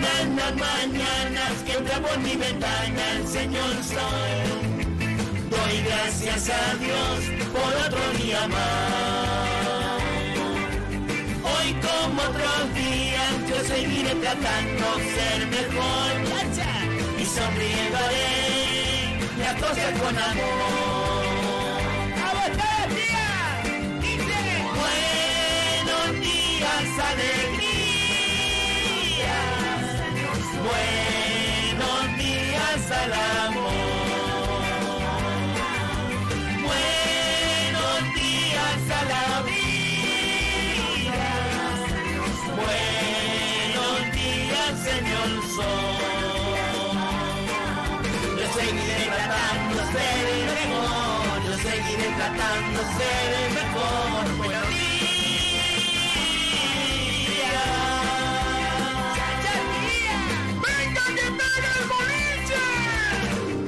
Las mañanas que entra por mi ventana el señor sol. Doy gracias a Dios por otro día más. Hoy como otros días yo seguiré tratando ser mejor y sonriendo las cosas con amor. Ser el mejor, yo seguiré tratando ser el mejor. Buenos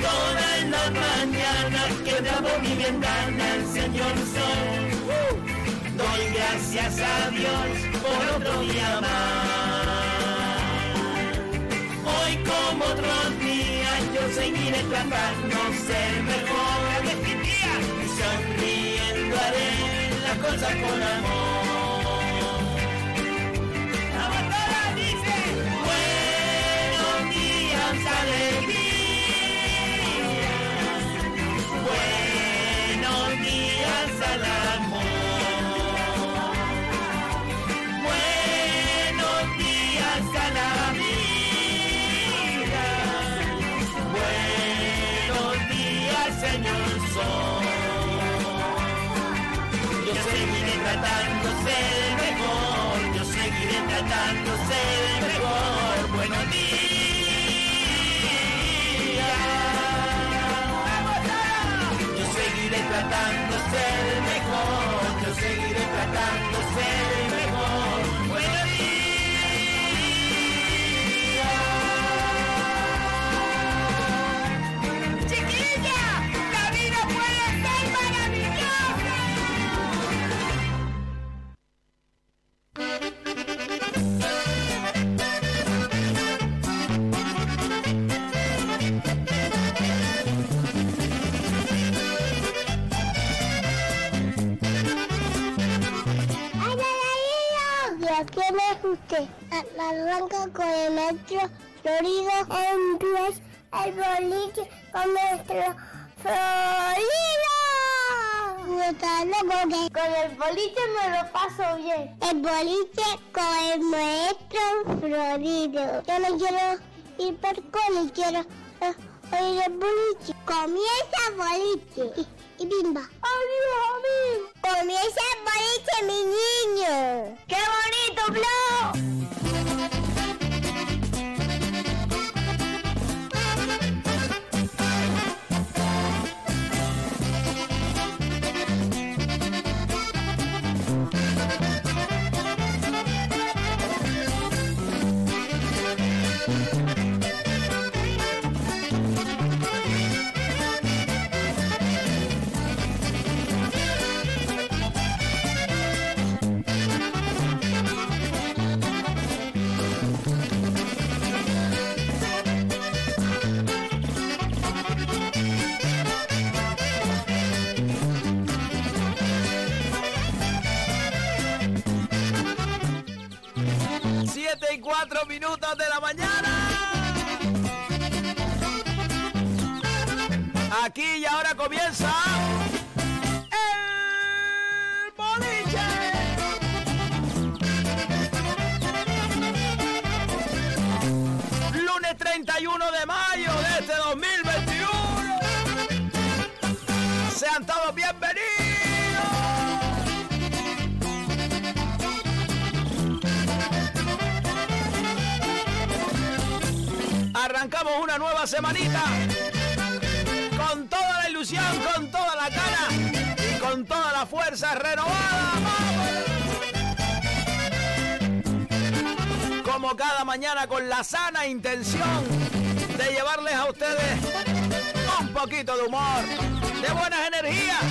Todas las mañanas que por mi ventana el Señor soy. Doy gracias a Dios por otro día más. Hoy como días yo seguiré tratando de mejor. Y sonriendo haré las cosas con amor. Buenos días, alegría. Buenos días amor. Tratando ser mejor. Yo seguiré tratando ser mejor. Buenos días. Usted? Arranca con el metro Florido en pies el boliche con nuestro Florido. Con el boliche me lo paso bien. El boliche con el maestro Florido. Yo no quiero ir por cole, quiero oír el boliche. Comienza el boliche. Y, y bimba. Adiós, amigo. Comienza el boliche, mi niño. ¡Qué bonito, Flo! Cuatro minutos de la mañana. Aquí y ahora comienza nueva semanita con toda la ilusión, con toda la cara y con toda la fuerza renovada. Como cada mañana con la sana intención de llevarles a ustedes un poquito de humor, de buenas energías,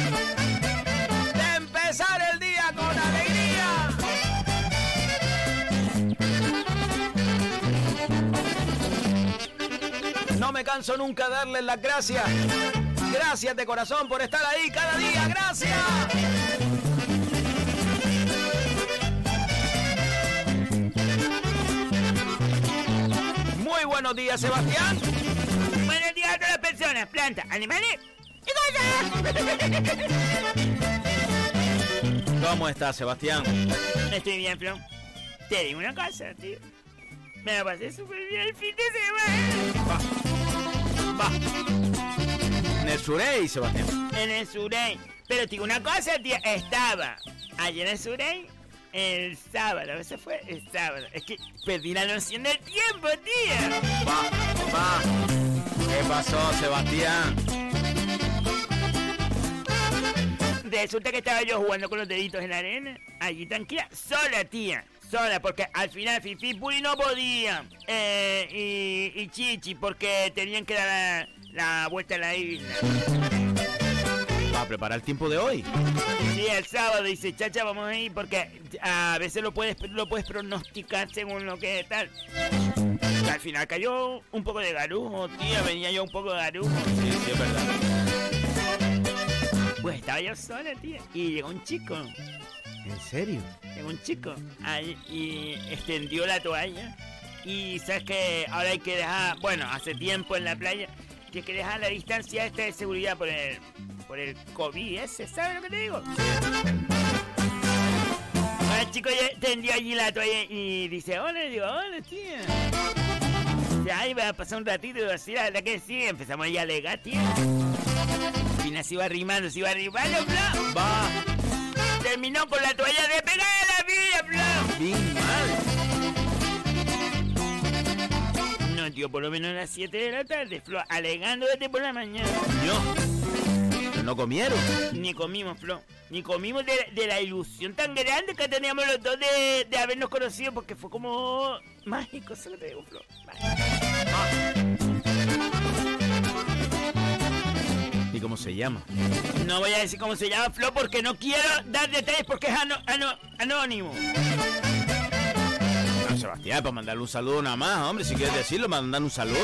de empezar el día me canso nunca de darles las gracias. Gracias de corazón por estar ahí cada día. Gracias. Muy buenos días, Sebastián. Buenos días a todas las personas, plantas, animales y cosas. ¿Cómo estás, Sebastián? Estoy bien, Flo. Te digo una cosa, tío. Me la pasé súper bien el fin de semana. Va. En el Surey, Sebastián. En el Surey. Pero te digo una cosa, tío. Estaba allí en el Surey el sábado, ese fue el sábado. Es que perdí la noción del tiempo, tía. Va, va. ¿Qué pasó, Sebastián? Resulta que estaba yo jugando con los deditos en la arena, allí tranquila, sola, tía. Sola, porque al final Fifi Puri no podía. Eh, y, y Chichi, porque tenían que dar la, la vuelta a la isla. ¿Va a preparar el tiempo de hoy? Sí, el sábado dice, chacha, vamos a ir porque a veces lo puedes, lo puedes pronosticar según lo que tal. Al final cayó un poco de garujo, tía, venía yo un poco de garujo. Sí, sí, es verdad. Pues estaba yo sola, tía, y llegó un chico, ¿En serio? un chico, ahí, y extendió la toalla. Y sabes que ahora hay que dejar, bueno, hace tiempo en la playa, que hay que dejar la distancia esta de seguridad por el, por el COVID ese, ¿sabes lo que te digo? Ahora el chico ya tendió allí la toalla y dice, hola, digo, hola, tía. Ay, va a pasar un ratito, y digo, sí, la verdad que sí, empezamos ahí a alegar, tía. Y se iba arrimando, se iba arrimando, bla. Va. Terminó con la toalla de pegar a la vida, bla. Bien mal. No, tío, por lo menos a las 7 de la tarde, Flo, alegando desde por la mañana. Pero no comieron. Ni comimos, Flo. Ni comimos de, de la ilusión tan grande que teníamos los dos de, de habernos conocido, porque fue como mágico, eso que te digo, Flo. ¿Y cómo se llama? No voy a decir cómo se llama, Flo, porque no quiero dar detalles porque es ano- ano- anónimo. No, Sebastián, para mandarle un saludo nada más, hombre. Si quieres decirlo, mandar un saludo.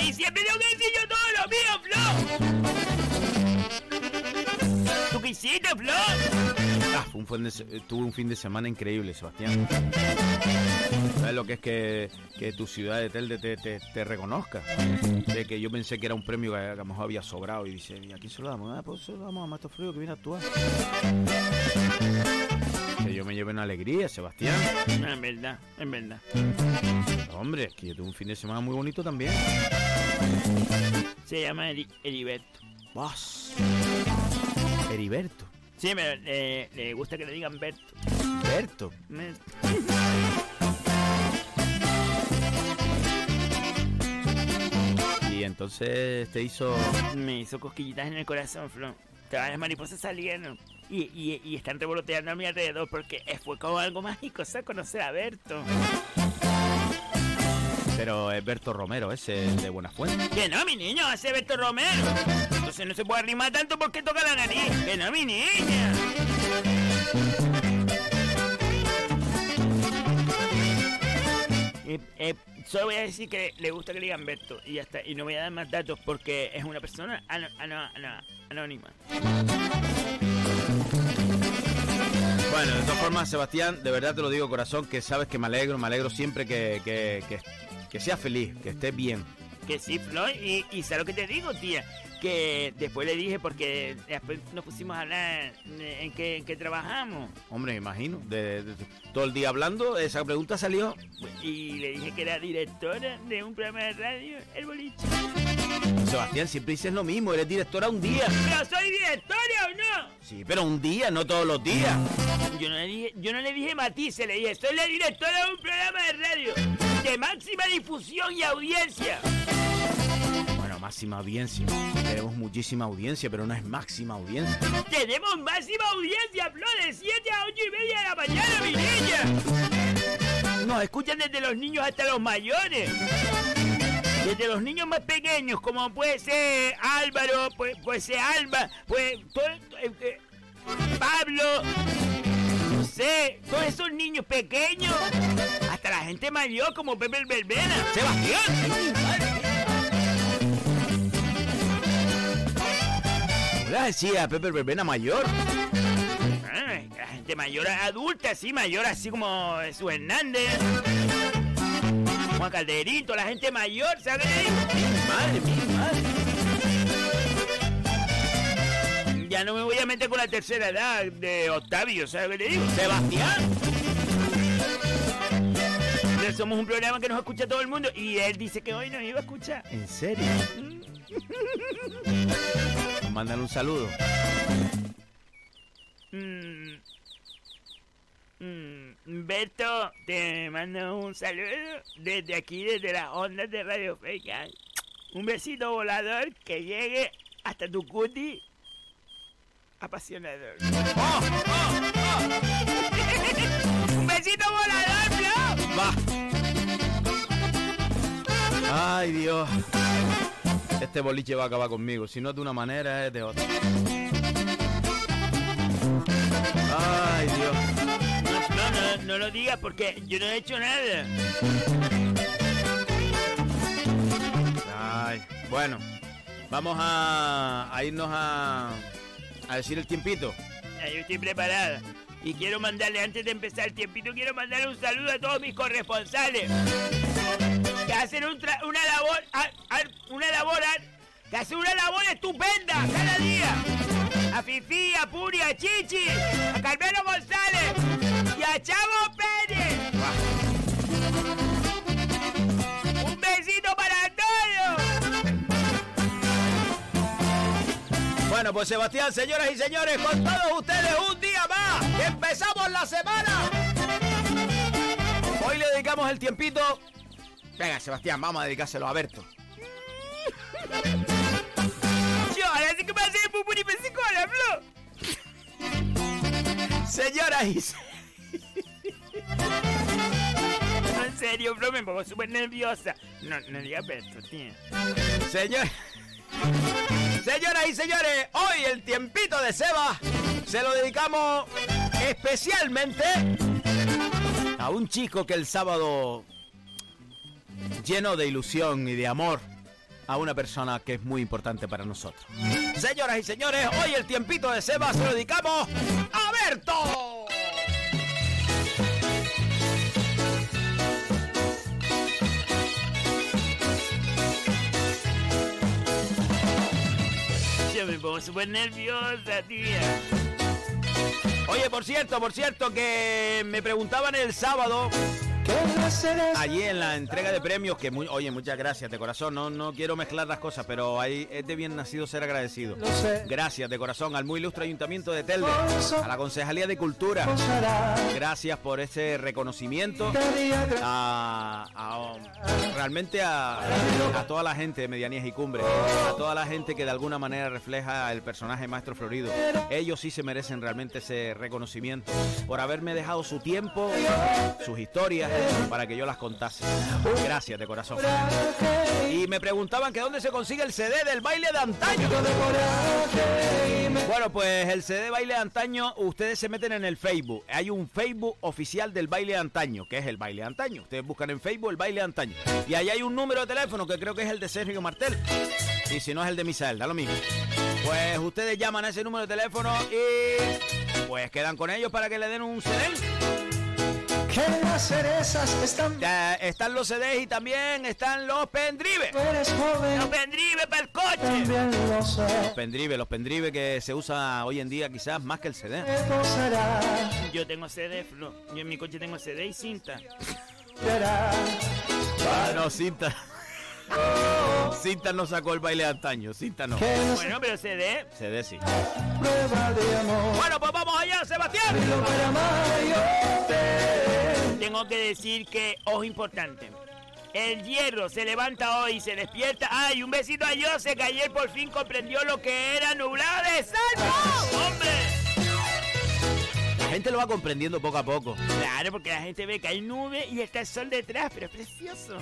Y siempre tengo que decir yo todo lo mío, Flo. ¿Tú qué hiciste, Flo? Ah, fue un fin de eh, tuve un fin de semana increíble, Sebastián. ¿Sabes lo que es que, que tu ciudad de Telde te, te, te reconozca? De que yo pensé que era un premio que a lo mejor había sobrado y dice, ¿y a quién se lo damos? Ah, pues se lo damos a Mato Frío que viene a actuar. Que yo me lleve una alegría, Sebastián. No, es verdad, es verdad. Hombre, es que yo tuve un fin de semana muy bonito también. Se llama Eri- Heriberto. Vas. Heriberto. Sí, pero le, le gusta que le digan Berto. Berto. Me- Y entonces te hizo... Me hizo cosquillitas en el corazón, Flo. Todas las mariposas salieron. Y, y, y están revoloteando a mi alrededor porque fue como algo mágico, ¿sabes? Conocer a Berto. Pero es Berto Romero, ese de Buenafuente. Que no, mi niño, hace Berto Romero. Entonces no se puede arrimar tanto porque toca la nariz. Que no, mi niña. Eh, eh, solo voy a decir que le gusta que le digan Berto y ya está. Y no voy a dar más datos porque es una persona ano- ano- ano- anónima. Bueno, de todas formas, Sebastián, de verdad te lo digo, corazón, que sabes que me alegro, me alegro siempre que, que, que, que seas feliz, que estés bien. Que sí, Floyd, y, y ¿sabes lo que te digo, tía? Que después le dije, porque después nos pusimos a hablar en qué, en qué trabajamos. Hombre, me imagino, de, de- de- todo el día hablando, esa pregunta salió. Y le dije que era directora de un programa de radio, El Boliche. Sebastián, siempre dices lo mismo, eres directora un día. ¿Pero soy directora o no? Sí, pero un día, no todos los días. Yo no le dije, yo no le dije matices, le dije, soy la directora de un programa de radio de máxima difusión y audiencia. Máxima audiencia. Tenemos muchísima audiencia, pero no es máxima audiencia. Tenemos máxima audiencia, Flor, de 7 a 8 y media de la mañana, mi. Nos escuchan desde los niños hasta los mayores. Desde los niños más pequeños, como puede ser Álvaro, puede, ser Alba, puede, todo- eh, eh, Pablo, no sé, todos esos niños pequeños, hasta la gente mayor como Pepe el Verbena. ¡Sebastián! Hola, decía Pepe Verbena mayor. Ay, la gente mayor adulta, sí, mayor así como su Hernández. Juan Calderito, la gente mayor, ¿sabes? Madre mía, madre. Ya no me voy a meter con la tercera edad de Octavio, ¿sabes te digo? Sebastián. Somos un programa que nos escucha todo el mundo y él dice que hoy nos iba a escuchar. ¿En serio? Mándale un saludo. Mm. Mm, Beto, te mando un saludo desde aquí, desde las ondas de Radio Fake. Un besito volador que llegue hasta tu cuti apasionador. ¡Oh, oh, oh! ¡Un besito volador, Flo! Va. Ay, Dios. Este boliche va a acabar conmigo. Si no es de una manera, es de otra. Ay, Dios. No, no, no lo digas porque yo no he hecho nada. Ay, bueno. Vamos a, a irnos a, a decir el tiempito. Ya, yo estoy preparada. Y quiero mandarle, antes de empezar el tiempito, quiero mandarle un saludo a todos mis corresponsales. Que hacen una labor, una labor, a- hacen una labor estupenda cada día. A Fifi, a Puri, a Chichi, a Carmelo González y a Chavo Pérez. Un besito para todos. Bueno, pues Sebastián, señoras y señores, con todos ustedes un día más. Empezamos la semana. Hoy le dedicamos el tiempito. Venga, Sebastián, vamos a dedicárselo a Berto. Señoras y se- No, en serio, Flo, me pongo súper nerviosa. No, no digas esto, tío. Señor... Señoras y señores, hoy el tiempito de Seba se lo dedicamos especialmente a un chico que el sábado lleno de ilusión y de amor a una persona que es muy importante para nosotros. Señoras y señores, hoy el tiempito de Seba se lo dedicamos a Berto. Yo me pongo súper nerviosa, tía. Oye, por cierto, por cierto, que me preguntaban el sábado, allí en la entrega de premios, que muy, oye, muchas gracias de corazón, no, no quiero mezclar las cosas, pero ahí es de bien nacido ser agradecido. Gracias de corazón al muy ilustre Ayuntamiento de Telde, a la Concejalía de Cultura, gracias por ese reconocimiento, a, a- realmente a, a toda la gente de Medianías y Cumbres, a toda la gente que de alguna manera refleja el personaje Maestro Florido. Ellos sí se merecen realmente ese reconocimiento por haberme dejado su tiempo, sus historias, para que yo las contase. Gracias de corazón. Y me preguntaban que dónde se consigue el CD del baile de antaño. Bueno, pues el CD baile de antaño, ustedes se meten en el Facebook. Hay un Facebook oficial del baile de antaño, que es el baile de antaño. Ustedes buscan en Facebook el baile de antaño. Y ahí hay un número de teléfono que creo que es el de Sergio Martel. Y si no es el de Misael, da lo mismo. Pues ustedes llaman a ese número de teléfono y pues quedan con ellos para que le den un CD. Que las cerezas están. Ya están los CDs y también están los pendrives. Tú eres joven, ¡No pendrive para el coche! también lo sé. Pendrive, los pendrive que se usa hoy en día quizás más que el CD. Yo tengo CD, Flo. Yo en mi coche tengo CD y cinta. será. Ah, no, cinta. Cinta no sacó el baile de antaño, cinta no. No Bueno, pero CD. CD sí. prueba de amor. Bueno, pues vamos allá, Sebastián. Tengo que decir que, ojo importante. El hierro se levanta hoy y se despierta. ¡Ay, un besito a Jose que ayer por fin comprendió lo que era nublado de salvo! ¡Hombre! La gente lo va comprendiendo poco a poco. Claro, porque la gente ve que hay nube y está el sol detrás, pero es precioso.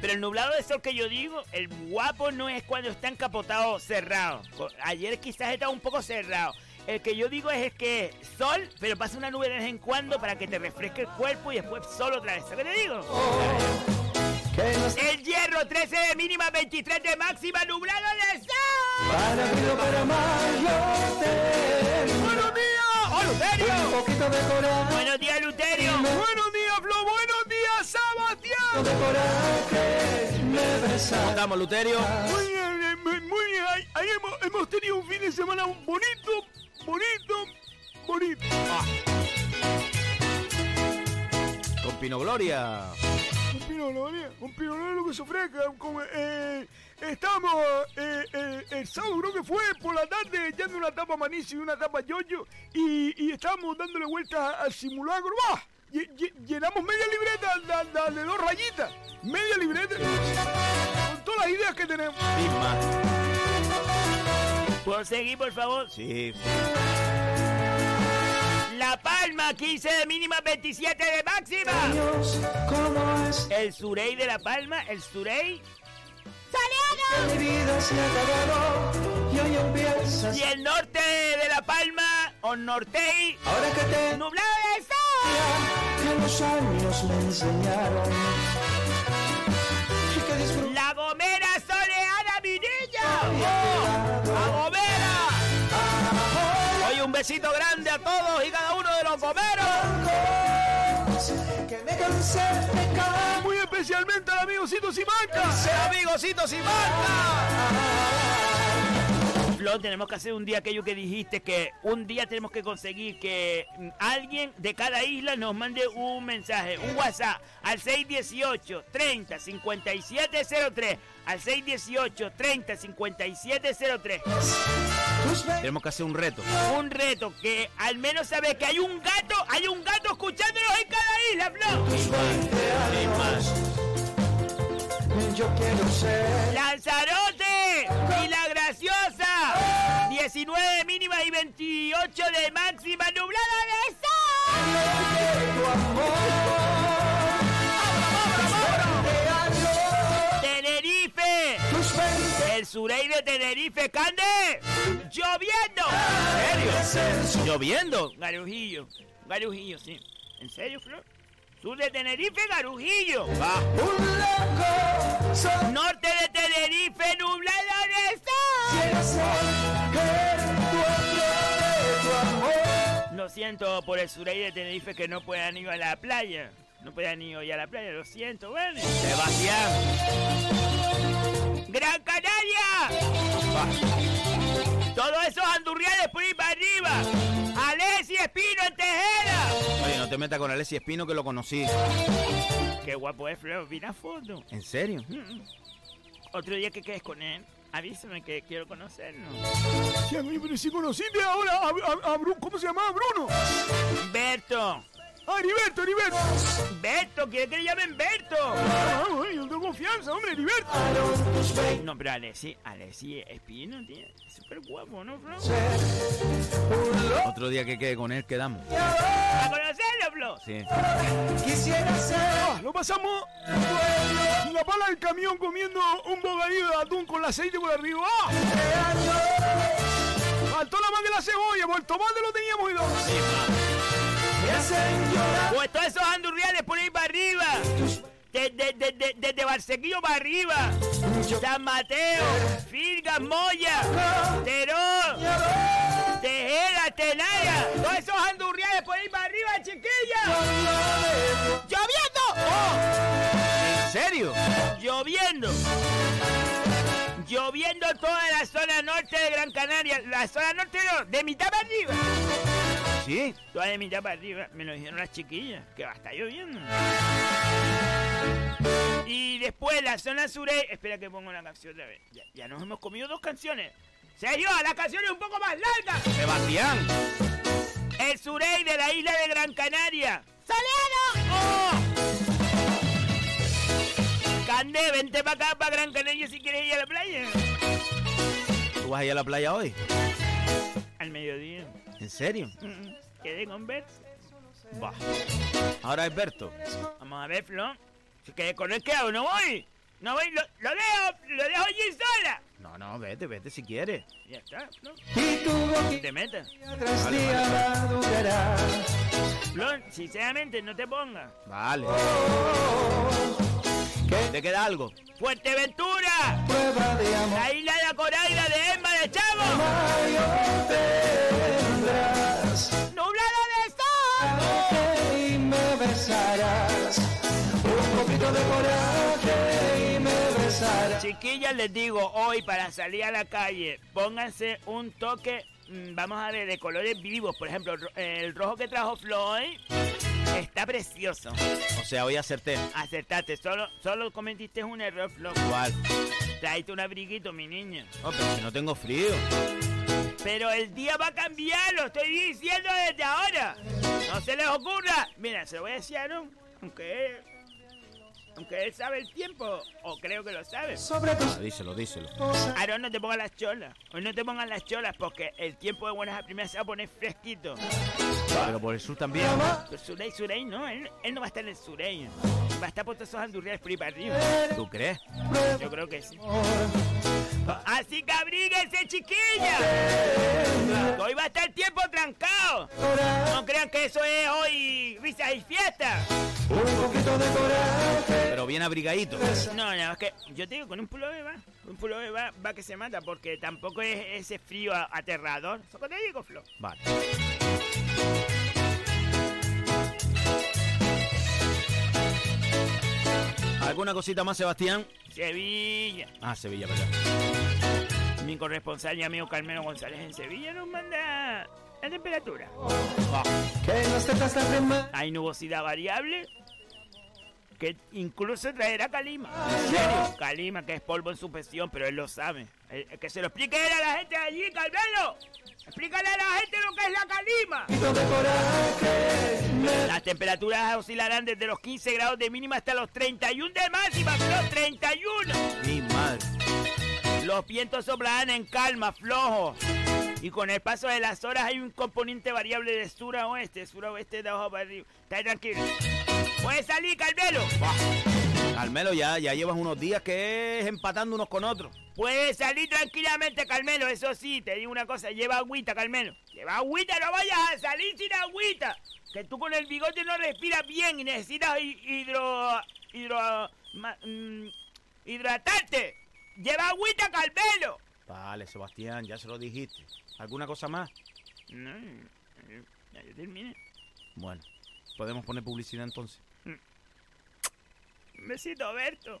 Pero el nublado de sol que yo digo, el guapo no es cuando está encapotado cerrado. Ayer quizás estaba un poco cerrado. El que yo digo es que sol, pero pasa una nube de vez en cuando para que te refresque el cuerpo y después sol otra vez. ¿Sabes qué te digo? El hierro 13 de mínima, 23 de máxima, nublado de sol. para para. ¡Buenos días! ¡Oh, Un Luterio! poquito de coraje, Buenos días, Luterio. ¡Buenos días, Flo! ¡Buenos días, Sebastián! de coraje, me ¿Cómo besas. estamos, Luterio? Muy bien, eh, muy bien. Ahí, ahí hemos, hemos tenido un fin de semana bonito, bonito, bonito. Con Pino Gloria. Un pinolone, un pinolone lo que se ofrezca. Como, eh, estamos, eh, eh, el sábado creo que fue por la tarde echando una tapa manicio y una tapa yoyo y, y estábamos dándole vueltas al simulacro. ¡Bah! Lle- lle- Llenamos media libreta de dos rayitas. Media libreta. Con todas las ideas que tenemos. ¿Puedo seguir, por favor? Sí, La Palma, 15 de mínima, 27 de máxima. ¿Cómo es El Surey de La Palma, el Surey. que mi vida se ha acabado y hoy empiezas? Y el norte de La Palma, o Nortey, Ahora que te nublado de sol. que los años me enseñaron besito grande a todos y cada uno de los gomeros. Muy especialmente al amigo Cito Simaca. Amigositos y marca. Flor, tenemos que hacer un día aquello que dijiste, que un día tenemos que conseguir que alguien de cada isla nos mande un mensaje, un WhatsApp al 618 30 5703. Al 618 30 5703. Tenemos que hacer un reto. Un reto que al menos sabe que hay un gato, hay un gato escuchándonos en cada isla, Flor. Sí, sí, más. Yo quiero ser. ¡Lanzarote! ¡Milagro! 19 de mínima y 28 de máxima, nublada de sol. Tenerife. El surey de Tenerife, Cande. Lloviendo. ¿En serio? Lloviendo. Garujillo. Garujillo, sí. ¿En serio, Flor? Sur de Tenerife, Garujillo. Va. un loco. Norte de Tenerife, nublada de sol. Lo siento por el surey de Tenerife que no puedan ir a la playa. No puedan ir hoy a la playa, lo siento, bueno. Sebastián. ¡Gran Canaria! Todos esos andurriales por ir para arriba. Alessi Espino en Tejera. Oye, no te metas con Alessi Espino que lo conocí. Qué guapo es, Flor. Mira foto. ¿En serio? Mm. Otro día que quedes con él, avísame que quiero conocerlo. Sí, pero si conociste ahora a, a- a ¿Cómo se llamaba Bruno? Berto. Ah, Heriberto, Heriberto. Berto, ¿quiere que le llamen Berto? Ah, oye, yo tengo confianza, hombre, Heriberto. No, pero Alessi, Alessi Espino, tío. Súper guapo, ¿no, loco. Otro día que quede con él quedamos. ¿A conocerlo, Flor? Sí. Quisiera ser Ah, lo pasamos la pala del camión comiendo un bocadillo de atún con el aceite por arriba. ¡Ah! Faltó la más de la cebolla, por el tomate lo teníamos y Pues todos esos andurriales por ahí para arriba. Desde de, de, de- desde Barsequillo para arriba. San Mateo, Firgas, Moya, Terón, Tejera, Tenaya. Todos esos andurriales por ahí para arriba, chiquilla. ¡Lloviendo! ¿En serio? Lloviendo. Lloviendo toda la zona norte de Gran Canaria. La zona norte no, de mitad para arriba. Sí. Toda de mitad para arriba. Me lo dijeron las chiquillas. Que va a estar lloviendo. Y después la zona sureste. Espera que pongo la canción otra vez. Ya, ya nos hemos comido dos canciones. Sergio, la canción es un poco más larga. Sebastián. El surey de la isla de Gran Canaria. ¡Soleado! ¡Oh! Cande, vente para acá, para Gran Canaria si quieres ir a la playa. ¿Tú vas a ir a la playa hoy? Al mediodía. ¿En serio? Mm, Quedé con Bert. Va. Ahora es Berto. Vamos a ver, Flo. Si quedé con él, ¿qué hago? ¿No voy? No voy, lo, lo dejo, lo dejo allí sola. No, no, vete, vete si quieres. Ya está, Flo. Y te metas. tras día madurará. Flo, sinceramente, no te pongas. Vale. Que ¿Te queda algo? ¡Fuerteventura! prueba de amor La isla de Coraida de Emma de Chavo. ¡Nublado de sol! y me besarás. Un poquito de coraje y me besarás. Chiquillas, les digo, hoy para salir a la calle, pónganse un toque, mm, vamos a ver, de colores vivos. Por ejemplo, el rojo que trajo Floyd, Está precioso. O sea, hoy acerté. Acertaste, solo, solo cometiste un error, Flo. ¿Cuál? Traíste un abriguito, mi niño. Oh, pero si no tengo frío. Pero el día va a cambiar, lo estoy diciendo desde ahora. No se les ocurra. Mira, se lo voy a decir a Aaron, aunque aunque él sabe el tiempo, o creo que lo sabe. sobre Ah, díselo, díselo. Aaron, no te pongas las cholas. Hoy no te pongas las cholas porque el tiempo de buenas a primeras se va a poner fresquito. Pero por el sur también. Pero Surey, Surey, no, él, él no va a estar en el Surey. Va a estar por todos esos andurriales por ahí para arriba. ¿Tú crees? Yo creo que sí. Así que abríguense, chiquilla. Hoy va a estar el tiempo trancado. No crean que eso es hoy risas y fiesta. un poquito de coraje. Bien abrigadito. No, no, es que yo te digo, con un pullover va. Un pullover va, va que se mata porque tampoco es ese frío a- aterrador. Eso te digo, Flo. Vale. ¿Alguna cosita más, Sebastián? Sevilla. Ah, Sevilla, verdad. Mi corresponsal y amigo Carmelo González en Sevilla nos manda la temperatura. Crema. Hay nubosidad variable que incluso traerá calima. ¿En serio? Calima, que es polvo en suspensión, pero él lo sabe. Eh, Que se lo explique él a la gente de allí, Carmelo. Explícale a la gente lo que es la calima. Las temperaturas oscilarán desde los 15 grados de mínima hasta los 31 de máxima, Flo, 31. Mi madre. Los vientos soplarán en calma, flojo. Y con el paso de las horas hay un componente variable de sur a oeste, sur a oeste de abajo para arriba. Está tranquilo. Puedes salir, Carmelo. Carmelo, ya, ya llevas unos días que es empatando unos con otros. Puedes salir tranquilamente, Carmelo. Eso sí, te digo una cosa, lleva agüita, Carmelo. Lleva agüita, no vayas a salir sin agüita. Que tú con el bigote no respiras bien y necesitas hi- hidro... hidro... ma- mm, hidratarte. Lleva agüita, Carmelo. Vale, Sebastián, ya se lo dijiste. ¿Alguna cosa más? No, ya yo terminé. Bueno, podemos poner publicidad entonces. Un besito, Berto.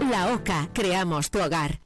La OCA, creamos tu hogar.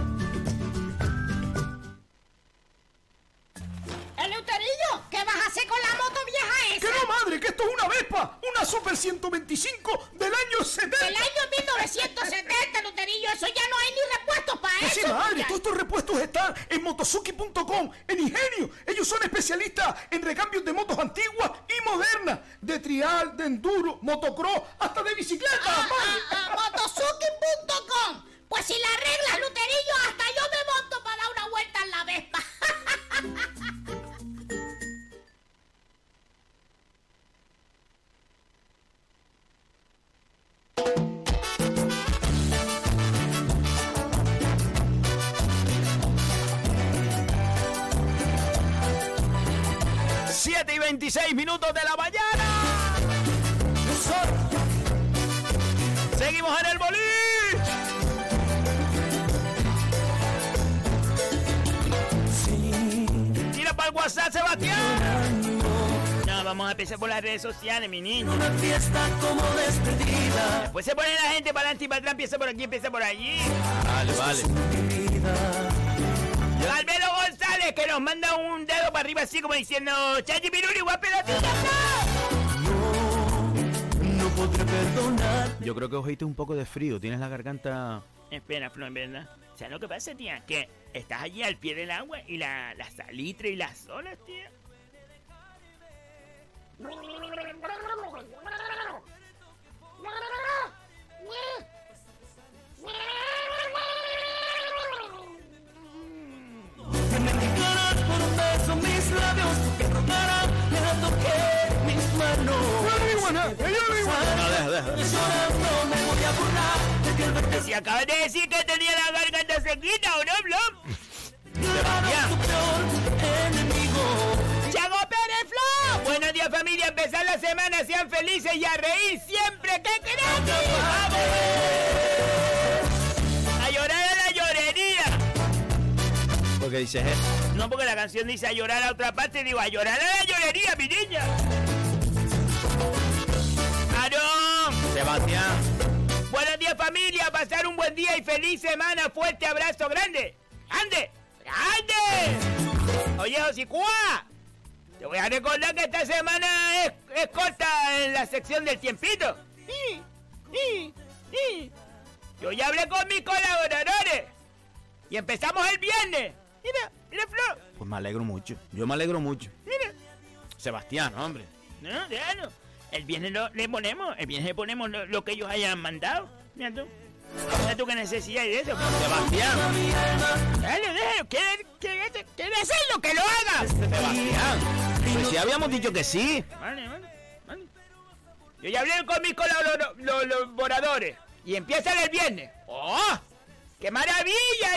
Eleuterillo, ¿qué vas a hacer con la moto madre! ¡Que esto es una Vespa! ¡Una Super 125 del año 70! ¡Del año 1970, Luterillo! ¡Eso ya no hay ni repuestos para Pues eso! sí, madre, todos estos repuestos están en motosuki.com, en Ingenio. Ellos son especialistas en recambios de motos antiguas y modernas, de trial, de enduro, motocross, hasta de bicicleta. Ah, ah, ah, Motosuki.com. Pues si la arreglas, Luterillo, hasta yo me monto para dar una vuelta en la Vespa. Siete y 26 minutos de la mañana. Seguimos en el boliche. Tira para el WhatsApp, Sebastián. No, vamos a empezar por las redes sociales, mi niño. Una fiesta como despedida. Después se pone la gente para adelante y para atrás, empieza por aquí, empieza por allí. Vale, vale. Albedo González, que nos manda un dedo para arriba así como diciendo, Chachi Piruli, guapelotilla. No podré perdonar. Yo creo que oíste un poco de frío. Tienes la garganta. Espera, Flo, en verdad. O sea, lo que pasa, tía, que estás allí al pie del agua y la, la salitre y las olas, tía. Si acabas de decir que tenía la garganta sequita, ¿o no? Sebastián. Días, familia. Empezar la semana, sean felices y a reír siempre. ¡Qué crack! ¡Vamos! A llorar a la llorería. ¿Por qué dices eso? No, porque la canción dice a llorar a otra parte, digo a llorar a la llorería, mi niña. ¡Aarón! Sebastián. Buenos días, familia. Pasar un buen día y feliz semana. Fuerte abrazo grande. ¡Ande! ¡Grande! Oye, Josicua, te voy a recordar que esta semana es, es corta en la sección del tiempito. Y, y, y. Yo ya hablé con mis colaboradores y empezamos el viernes. Mira, mira, Flor. Pues me alegro mucho. Yo me alegro mucho. Mira. Sebastián, hombre. No, déjalo. El viernes lo- le ponemos, el viernes le ponemos lo, lo que ellos hayan mandado. Mira tú. Mira tú qué necesidad de eso. Sebastián. Dale, déjalo. ¿Quiere, quiere, quiere hacerlo? ¡Que lo haga! Sebastián. Pues si habíamos dicho que sí. Vale, vale, vale. Yo ya hablé con mis colaboradores. Y empiezan el viernes. ¡Oh! ¡Qué maravilla!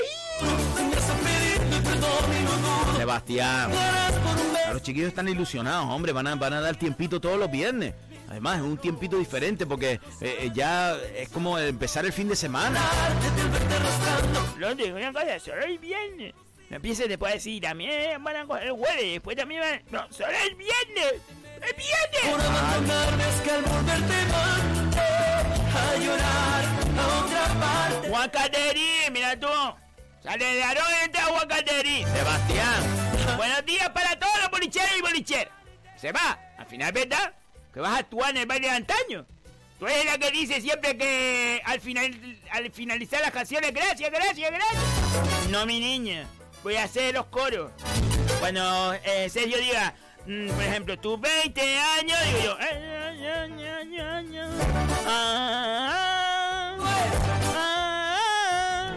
Sebastián. Los chiquillos están ilusionados, hombre. Van a, van a dar tiempito todos los viernes. Además, es un tiempito diferente porque eh, eh, ya es como empezar el fin de semana. Lo digo una cosa, solo el viernes. No empieces después decir, también van a coger el jueves, después también van... No, solo el viernes. ¡El Por viernes! abandonarme es que al volverte a llorar a otra parte. Mira tú. Sale de Aarón y entra Juan Caterín. Sebastián. Buenos días para todos los bolicheros y bolicheras. Se va. Al final, ¿verdad? Que vas a actuar en el baile de antaño. Tú eres la que dice siempre que al final al finalizar las canciones, gracias, gracias, gracias. No, mi niña. Voy a hacer los coros. Cuando eh, Sergio diga, mm, por ejemplo, tus 20 años, digo yo. "Eh, ña, ña, ña, ña". Ah, ah, ah, ah.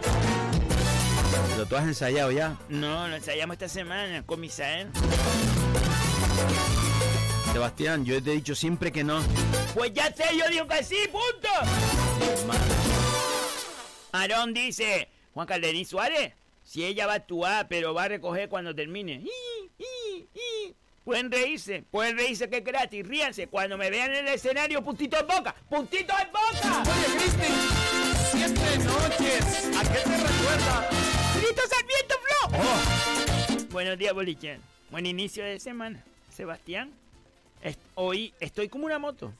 Pero tú has ensayado ya. No, lo ensayamos esta semana con Misael. Sebastián, yo te he dicho siempre que no. Pues ya sé, yo digo que sí, punto. Aarón dice, Juan Calderín Suárez, si ella va a actuar, pero va a recoger cuando termine. Pueden reírse, pueden reírse que es gratis, ríanse. Cuando me vean en el escenario, puntito en boca, puntito en boca. Oye, Cristi, siete noches. ¿A qué te recuerda? ¡Grito Sarmiento Flo! Buenos días, Boliche. Buen inicio de semana. Sebastián, hoy estoy como una moto.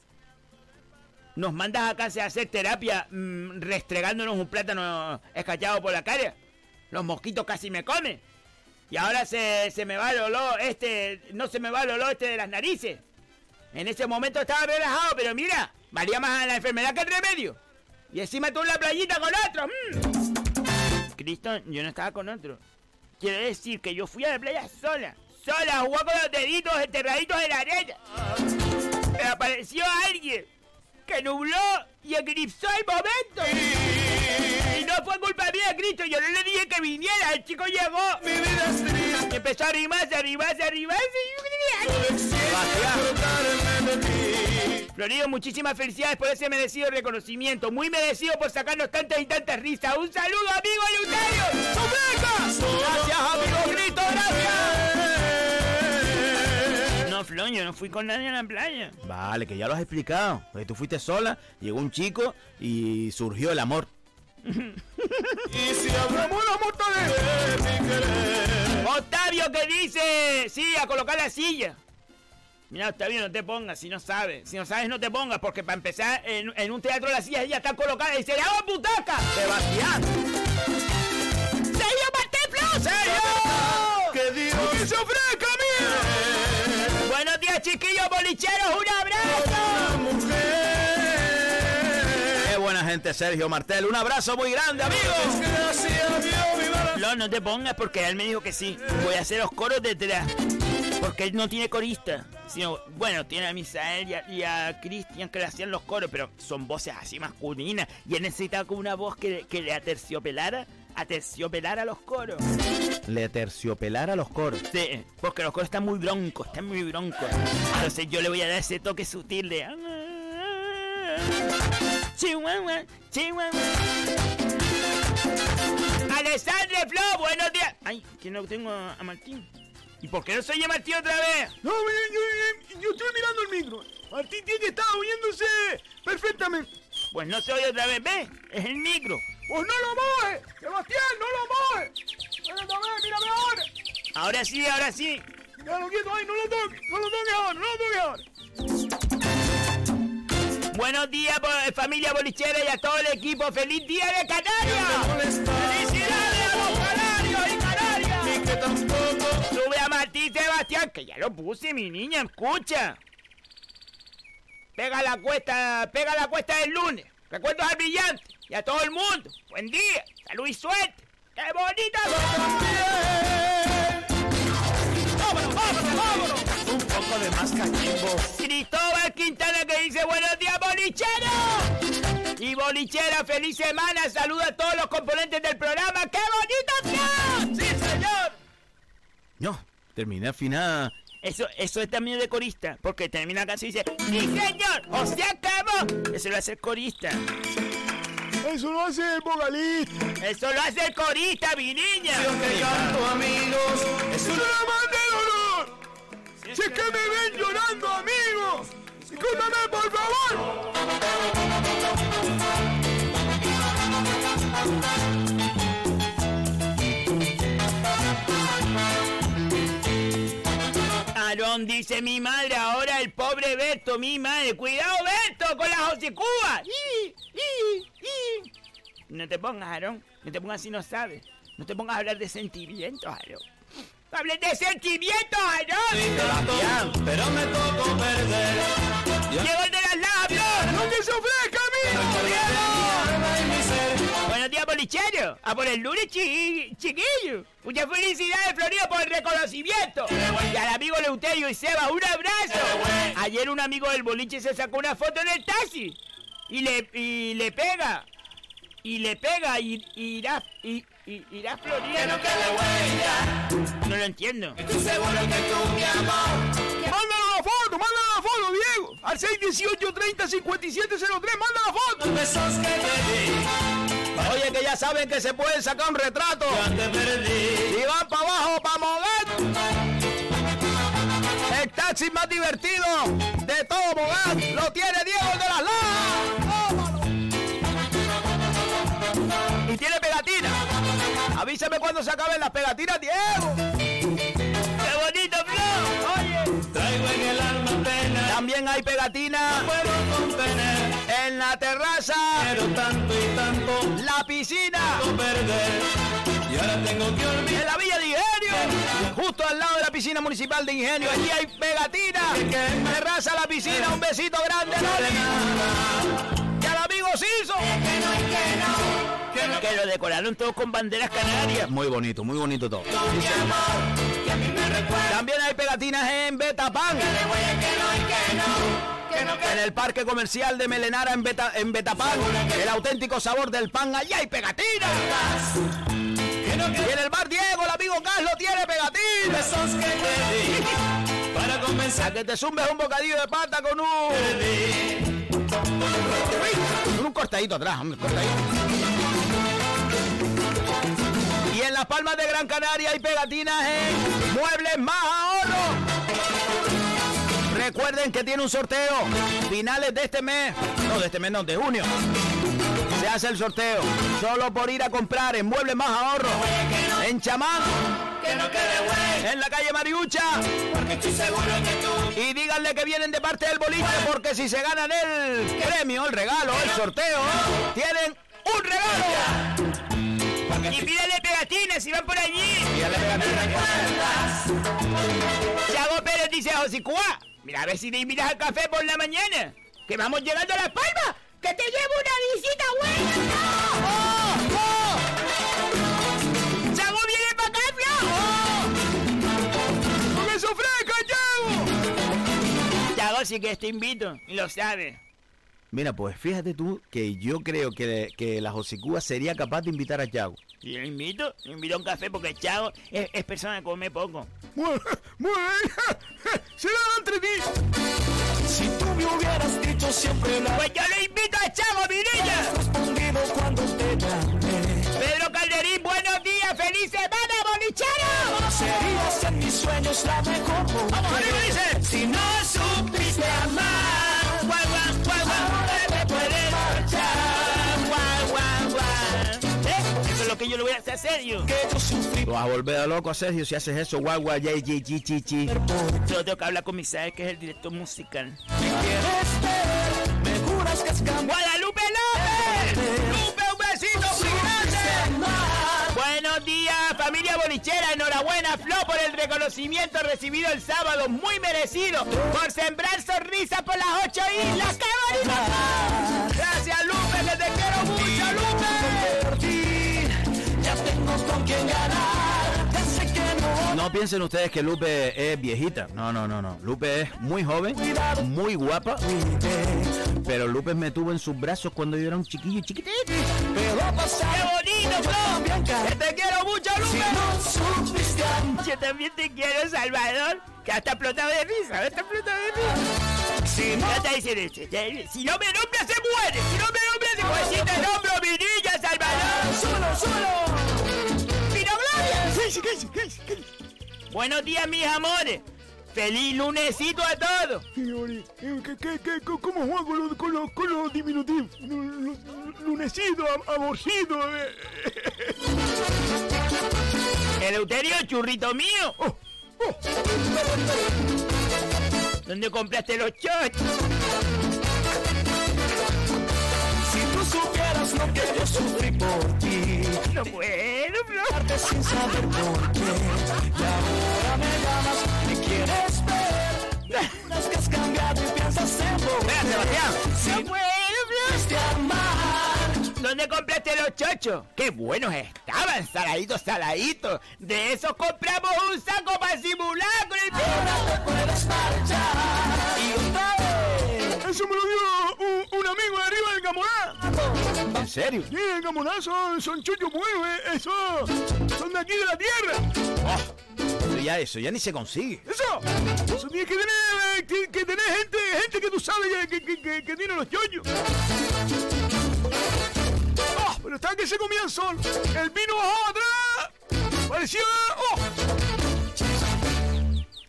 Nos mandas a casa a hacer terapia mm, restregándonos un plátano escachado por la cara. Los mosquitos casi me comen. Y ahora se, se me va el olor este, no se me va el olor este de las narices. En ese momento estaba relajado, pero mira, valía más la enfermedad que el remedio. Y encima tú la playita con otro. mm. Cristo, yo no estaba con otro. Quiere decir que yo fui a la playa sola. Sola, a jugar con los deditos enterraditos en la arena. Pero apareció alguien que nubló y eclipsó el momento. Y no fue culpa mía, Cristo. Yo no le dije que viniera. El chico llegó. Y empezó a arrimarse, a arrimarse, a arrimarse. Florido, muchísimas felicidades por ese merecido reconocimiento. Muy merecido por sacarnos tantas y tantas risas. Un saludo, amigo Eleuterio. Gracias, amigo Cristo, gracias. No, Flor, yo no fui con nadie a la playa. Vale, que ya lo has explicado. Porque tú fuiste sola, llegó un chico y surgió el amor. Y si hablamos la mortadela. Octavio que dice, sí, a colocar la silla. Mira, Octavio, no te pongas, si no sabes. Si no sabes, no te pongas, porque para empezar, en, en un teatro las sillas ya están colocadas y se llama butaca. Sebastián. ¡Sergio Martín Flo! ¡Sergio! Que que se ofrezca. Chiquillos bolicheros, un abrazo. Qué buena gente, Sergio Martel. Un abrazo muy grande, amigos. Flo, no te pongas porque él me dijo que sí. Voy a hacer los coros detrás. Porque él no tiene corista. Sino, bueno, tiene a Misael y a, y a Cristian que le hacían los coros, pero son voces así masculinas. Y él necesitaba como una voz que, que le aterciopelara, aterciopelara los coros. Le terciopelar a los coros. Sí, porque los coros están muy broncos, están muy broncos. Entonces yo le voy a dar ese toque sutil de... Chihuahua, Chihuahua. Alessandre Flo, buenos días. Ay, que no tengo a, a Martín. ¿Y por qué no se oye Martín otra vez? No, mira, yo, yo- yo estoy mirando el micro. Martín tiene que estar oyéndose perfectamente. Pues no se oye otra vez, ¿ves? Es el micro. Pues no lo mojes, Sebastián, no lo. Mírame, a ver, mírame ahora. Ahora sí, ahora sí. Quieto no lo toques, no lo toques ahora, no lo toques ahora. Buenos días, bo- familia bolichera y a todo el equipo. ¡Feliz día de Canarias! ¡Felicidades a los canarios y canarias! Ni que tampoco. Sube a Martín Sebastián, que ya lo puse, mi niña, escucha. Pega la cuesta, pega la cuesta del lunes. Recuerdos al brillante y a todo el mundo. Buen día, salud y suerte. ¡Qué bonita! ¡Vámonos, vámonos, vámonos! Un poco de más cachimbo. Cristóbal Quintana que dice buenos días bolichero y bolichera feliz semana saluda a todos los componentes del programa qué bonito está sí señor No, terminé afinada. eso eso es también de corista porque termina casi y dice sí señor o se acabó eso lo hace el corista Eso lo hace el vocalista. eso lo hace el corista mi niña que canto, amigos, es una más del honor. Si es que me ven llorando, amigos, escúchame, por favor. Dice mi madre, ahora el pobre Beto, mi madre. Cuidado, Beto, con la José Cuba. ¡Ih, ih, ih! No te pongas, Aarón. No te pongas si no sabes. No te pongas a hablar de sentimientos, Aarón. ¡Hables de sentimientos, Aarón! Pero me tocó perder. ¡Llegó el de las labios! ¡No que se ofrezca, bolichero. A por el lunes, chi- chiquillo. Muchas felicidades, Florido, por el reconocimiento. Y al amigo Leuterio y Seba, un abrazo. Ayer un amigo del boliche se sacó una foto en el taxi. Y le, y le pega. Y le pega y, y irá, y, y- irá Florido. No lo entiendo. ¡Mándale la foto! ¡Mándale la foto, Diego! Al 618-30-5703, ¡manda la foto! Oye, que ya saben que se pueden sacar un retrato. Y van para abajo para mover. El taxi más divertido de todo Mogat lo tiene Diego de las Lajas. Y tiene pegatina. Avísame cuando se acaben las pegatinas, Diego. ¡Qué bonito, Flo! Oye. Traigo en el alma pena, También hay pegatina puedo contener, en la terraza, pero tanto y tanto la piscina, perder. Y ahora tengo que olvidar. en la Villa de Ingenio, justo al lado de la piscina municipal de Ingenio. Allí hay pegatina. Terraza la piscina. Un besito grande, Loli. Y al amigo Ciso. Que lo decoraron todo con banderas canarias. Muy bonito, muy bonito todo. También hay pegatinas en Betapan. En el parque comercial de Melenara en, Beta, en Betapan. El auténtico sabor del pan. Allí hay pegatinas. Y en el bar Diego, el amigo Carlos tiene pegatinas. Para comenzar que te zumbes un bocadillo de pata con un... Con un cortadito atrás, hombre, cortadito. Y en las palmas de Gran Canaria hay pegatinas en Muebles Más Ahorro. Recuerden que tiene un sorteo. Finales de este mes. No, de este mes no, de junio. Se hace el sorteo. Solo por ir a comprar en Muebles Más Ahorro. En Chamán. En la calle Mariucha. Y díganle que vienen de parte del boliche porque si se ganan el premio, el regalo, el sorteo, tienen un regalo. Y pídale pegatinas si van por allí. Chago Pérez dice a Josicua. Mira a ver si te invitas al café por la mañana. Que vamos llegando a Las Palmas. Que te llevo una visita buena. ¡Oh! ¡Oh! ¡Chago viene para acá, ¡No me sofreca, Chago! Chago sí que te invito. Y lo sabes. Mira, pues fíjate tú que yo creo que, que la Josicúa sería capaz de invitar a Chago. Y lo invito, lo invito a un café porque Chago es, es persona que come poco. Muy, muy bien. Será entre ti. Si tú me hubieras dicho siempre la Pues yo lo invito a Chago, mi niña. respondido cuando te llamé. Pedro Calderín, buenos días, feliz semana, bolichero. Serías en mis sueños la mejor mujer. Vamos, arriba, dice. Si no supiste amar, Hacer serio. Que yo sufrí Lo vas a volver a loco, Sergio, si haces eso. Guau, guau, yay, yay, chi, chi, chi. Yo tengo que hablar con mi sabe que es el director musical. quieres ver. Me juras que. ¡Guadalupe López! ¡Lupe, un besito grande! Buenos días, familia bolichera. Enhorabuena, Flo, por el reconocimiento recibido el sábado. Muy merecido. Por sembrar sonrisas por las ocho islas. ¡Qué bonito! Gracias, Lupe, que te quiero mucho, con quien ganar. Ya sé que no No piensen ustedes que Lupe es viejita. No, no, no, no. Lupe es muy joven, muy guapa. Pero Lupe me tuvo en sus brazos cuando yo era un chiquillo chiquitito. Pero ¡Qué bonito, Flo! ¡Que te quiero mucho, Lupe! Yo también te quiero, Salvador. Que hasta explotado de risa, hasta explotado de risa. si no Ya está diciendo esto, ya- Si no me nombra, se muere. Si no me nombra, se muere. Si te nombro, mi niña, Salvador. Súbelo, súbelo. Buenos días, mis amores. Feliz lunesito a todos. Señores, eh, ¿qué, qué, qué, co- ¿cómo juego con los, con los, con los diminutivos? Lu- lu- Lunecito, am- amorcito. eh. Eleuterio, churrito mío. Oh, oh. ¿Dónde compraste los chochos? Si tú supieras lo que yo sufrí por ti, No puedo, Flo. darte sin saber por qué. Y ahora me llamas y quieres ver. Es que has cambiado y piensas en volver. Sebastián. Si No no puedo, Flo. supiste amar, ¿Dónde compraste los chochos? ¡Qué buenos estaban! Saladitos, saladitos. De esos compramos un saco para simular con el ahora te puedes marchar. Y otra vez. Eso me lo dio un, un amigo de arriba del Gamoná. ¿En serio? Sí, el Gamoná son, son chuchos buenos, eh. Eso, son de aquí de la tierra. Eso ya, eso ya ni se consigue. Eso, eso tienes que tener, eh, que, que tener gente, gente que tú sabes que, que tiene los yoyos. Oh, pero está que se comían sol. El vino bajó atrás. Parecía. Oh.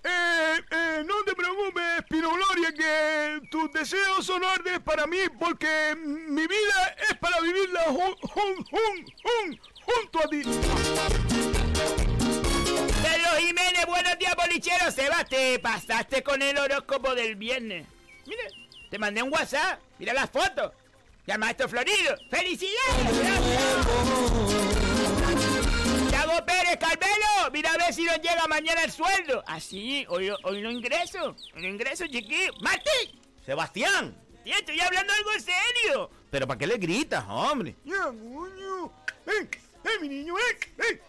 Eh, eh, no te preocupes, Pino Gloria, que tus deseos son órdenes para mí, porque mi vida es para vivirla jun, jun, jun, jun, junto a ti. Pedro Jiménez, buenos días, bolichero. Sebas, te pasaste con el horóscopo del viernes. Mira, te mandé un WhatsApp. Mira las fotos. Y al maestro Florido. ¡Felicidades! Pérez, Carmelo, mira a ver si nos llega mañana el sueldo. Así, hoy, hoy no ingreso, hoy no ingreso, chiquillo. ¡Martín! Sebastián. Tío, estoy hablando algo serio. ¿Pero para qué le gritas, hombre? Ya, coño. Ven, ven, mi niño, ven, ven.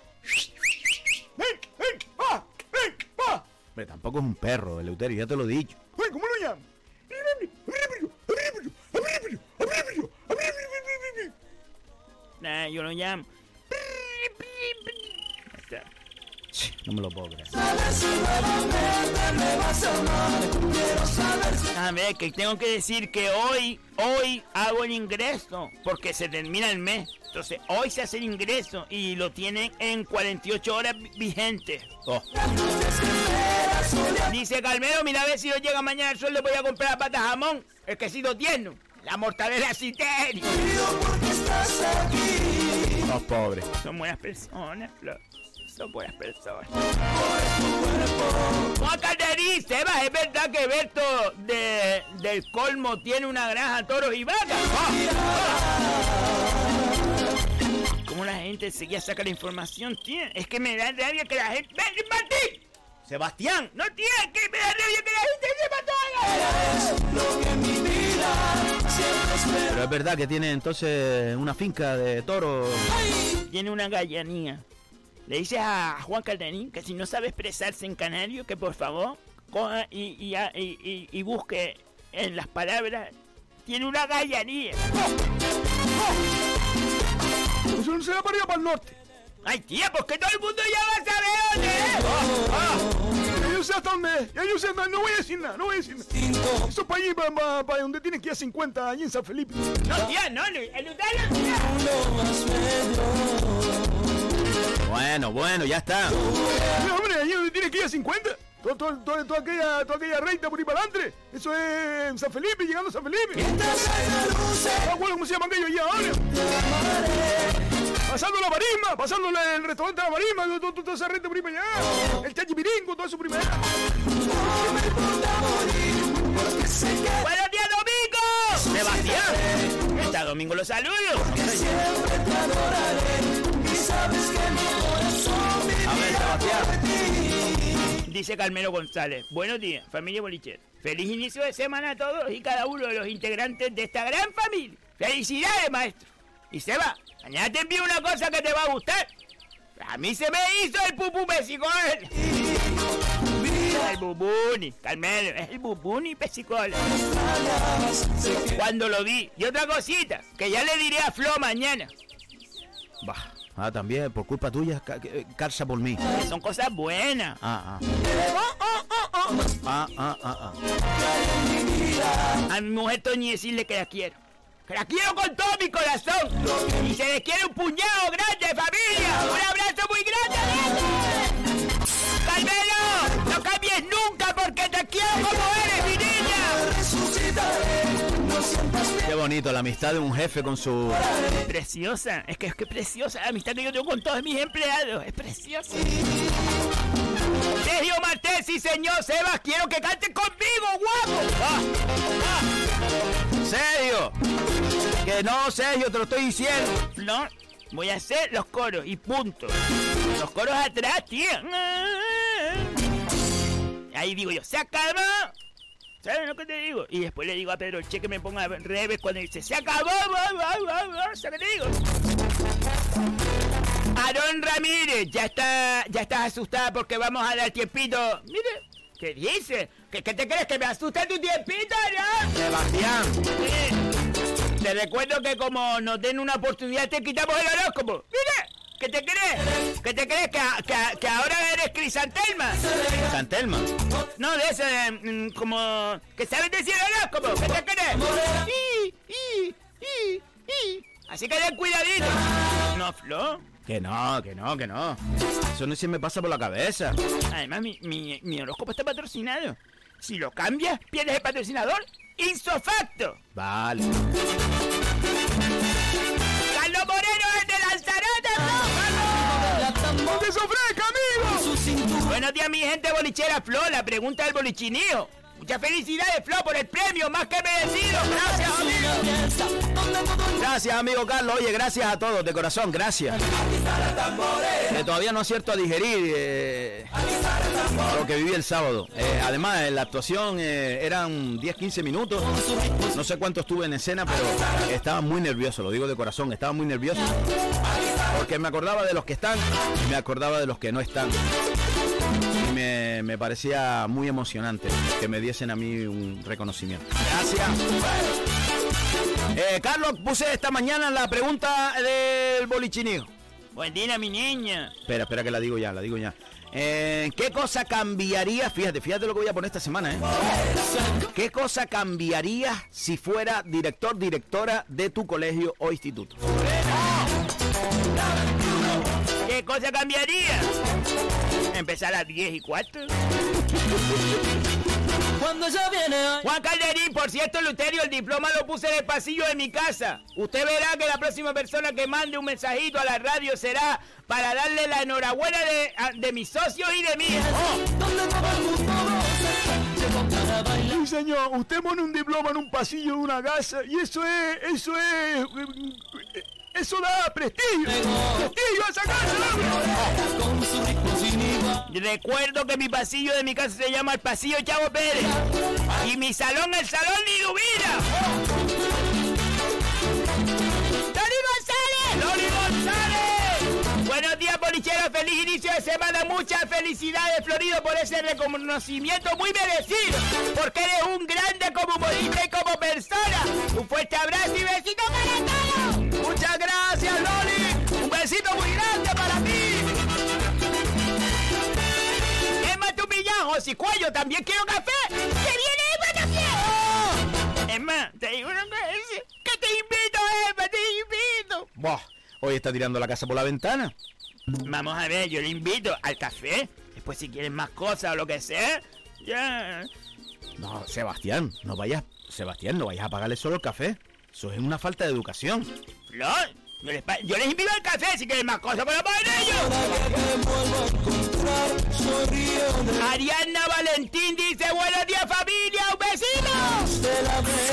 Ven, ven, va, ven, va. Hombre, tampoco es un perro, Eleuterio, ya te lo he dicho. Ven, ¿cómo lo llaman? Nah, yo lo llamo. No me lo puedo creer. A ver, que tengo que decir que hoy, hoy hago el ingreso, porque se termina el mes. Entonces, hoy se hace el ingreso y lo tienen en 48 horas vi- vigentes. Oh. Dice Carmelo, mira a ver si no llega mañana el sueldo, voy a comprar patas jamón, el quesito tierno, la mortadela citerio. Oh, pobre. Son buenas personas, Flor. Son buenas personas. Juan Calderín, Sebas, ¿es verdad que Berto de, del Colmo tiene una granja toros y vacas? ¿Cómo la gente seguía saca la información, tío? Es que me da rabia que la gente... ¡Ven, Martín! Sebastián. No, es que me da rabia que la gente sepa todo. Pero es verdad que tiene entonces una finca de toros. Tiene una gallanía. Le dices a Juan Calderín que si no sabe expresarse en canario, que por favor coja y, y, y- y- y busque en las palabras. Tiene una gallanía. Eso no se va para para el norte. Ay, tía, pues que todo el mundo ya va a saber dónde es. Ya yo sé hasta dónde es. Ya yo sé hasta dónde. No voy a decir nada, no voy a decir nada. Eso para allí, para, para, para donde tienes que ir a 50, allí en San Felipe. No, tía, no, no, el Utalo, tía. Bueno, bueno, ya está. Mira, hombre, donde tienes que ir a 50. Toda, toda, toda, toda aquella, toda aquella recta por ahí para adelante. Eso es en San Felipe, llegando a San Felipe. No acuerdo cómo se llaman ellos allá ahora. Pasando la marisma, pasando el restaurante de la marisma, toda, toda, esa recta por ahí para allá. El chachipiringo, todo eso primero. ¡Buenos días, Domingo! ¡Sebastián! Esta Domingo lo saludo. Dice Carmelo González. Buenos días, familia Bolicher. Feliz inicio de semana a todos y cada uno de los integrantes de esta gran familia. ¡Felicidades, maestro! Y Seba, mañana te envío una cosa que te va a gustar. A mí se me hizo el pupú pesicol. El bubuni, Carmelo, es el bubuni pesicol. Cuando lo vi. Y otra cosita, que ya le diré a Flo mañana. Bah. Ah, también, por culpa tuya, eh, calza por mí. Son cosas buenas. Ah, ah. Ah, ah, ah, ah. A mi mujer Toñi decirle que la quiero. Que la quiero con todo mi corazón. Y se les quiere un puñado grande, familia. Un abrazo muy grande. Carmelo, no cambies nunca porque te quiero como eres, Qué bonito, la amistad de un jefe con su... Preciosa, es que es que preciosa la amistad que yo tengo con todos mis empleados. Es preciosa. Sergio Martel, sí señor, Sebas, quiero que canten conmigo, guapo. Ah, ah. ¡Sergio! Que no, Sergio, te lo estoy diciendo. No, voy a hacer los coros y punto. Los coros atrás, tío. Ahí digo yo, se acabó. ¿Sabes lo que te digo? Y después le digo a Pedro Che que me ponga revés cuando dice, se acabó. va, va, va, va", ¿Sabes qué te digo? Aarón Ramírez, ya está, ya estás asustada porque vamos a dar tiempito. Mire, ¿qué dice? ¿Qué, qué te crees que me asusta tu tiempito, no? Sebastián. Sí. Te recuerdo que como nos den una oportunidad te quitamos el horóscopo. Mira, ¿qué te crees? ¿Qué te crees que, que, que ahora eres crisantelma? Santelma. No, de eso, de, mm, como que sabes decir horóscopo. ¿Qué te crees? Y, y, y, y. Así que ten cuidadito. No, Flo. Que no, que no, que no. Eso no se me pasa por la cabeza. Además, mi, mi, mi horóscopo está patrocinado. Si lo cambias, pierdes el patrocinador. Insofacto. Vale. Carlos Moreno es de Buenos días, mi gente bolichera Flo. La pregunta del bolichinío. Muchas felicidades, Flo, por el premio, más que merecido. Gracias, amigo. Gracias, amigo Carlos. Oye, gracias a todos, de corazón, gracias. Que todavía no acierto a digerir eh, lo que viví el sábado. Eh, además, en la actuación eh, eran 10, 15 minutos. No sé cuánto estuve en escena, pero estaba muy nervioso, lo digo de corazón, estaba muy nervioso. Porque me acordaba de los que están y me acordaba de los que no están. Me, me parecía muy emocionante que me diesen a mí un reconocimiento. Gracias. Eh, Carlos, puse esta mañana la pregunta del bolichinillo. Buen día, mi niña. Espera, espera que la digo ya, la digo ya. Eh, ¿Qué cosa cambiaría? Fíjate, fíjate lo que voy a poner esta semana, ¿eh? ¿Qué cosa cambiaría si fuera director, directora de tu colegio o instituto? ¿Qué cosa cambiaría? Empezar a las 10 y cuarto. Cuando ya viene Juan Calderín, por cierto, Luterio, el diploma lo puse en el pasillo de mi casa. Usted verá que la próxima persona que mande un mensajito a la radio será para darle la enhorabuena de, a- de mis socios y de mí. Sí, señor, usted pone un diploma en un pasillo de una casa y eso es, eso es, eh, eso da prestigio, prestigio a esa casa. Recuerdo que mi pasillo de mi casa se llama el pasillo Chavo Pérez. Y mi salón, el salón Liduvira. ¡Loli González! ¡Loli González! Buenos días, bolicheros. Feliz inicio de semana. Muchas felicidades, Florido, por ese reconocimiento muy merecido. Porque eres un grande como humorista y como persona. Un fuerte abrazo y besito para todos. Muchas gracias, Loli. Un besito muy grande para ti. Emma Tumillajo, si cuello, también quiero café. ¡Que viene Emma también! Emma, te digo una cosa. Que te invito, Emma, te invito. Buah, hoy está tirando la casa por la ventana. Vamos a ver, yo le invito al café. Después, si quieren más cosas o lo que sea, ya. No, Sebastián, no vayas, Sebastián, no vayas a pagarle solo el café. Eso es una falta de educación. Flor, yo les, invito al café si quieren más cosas, paguen ellos. Ariana Valentín dice, buenos días familia, un besito.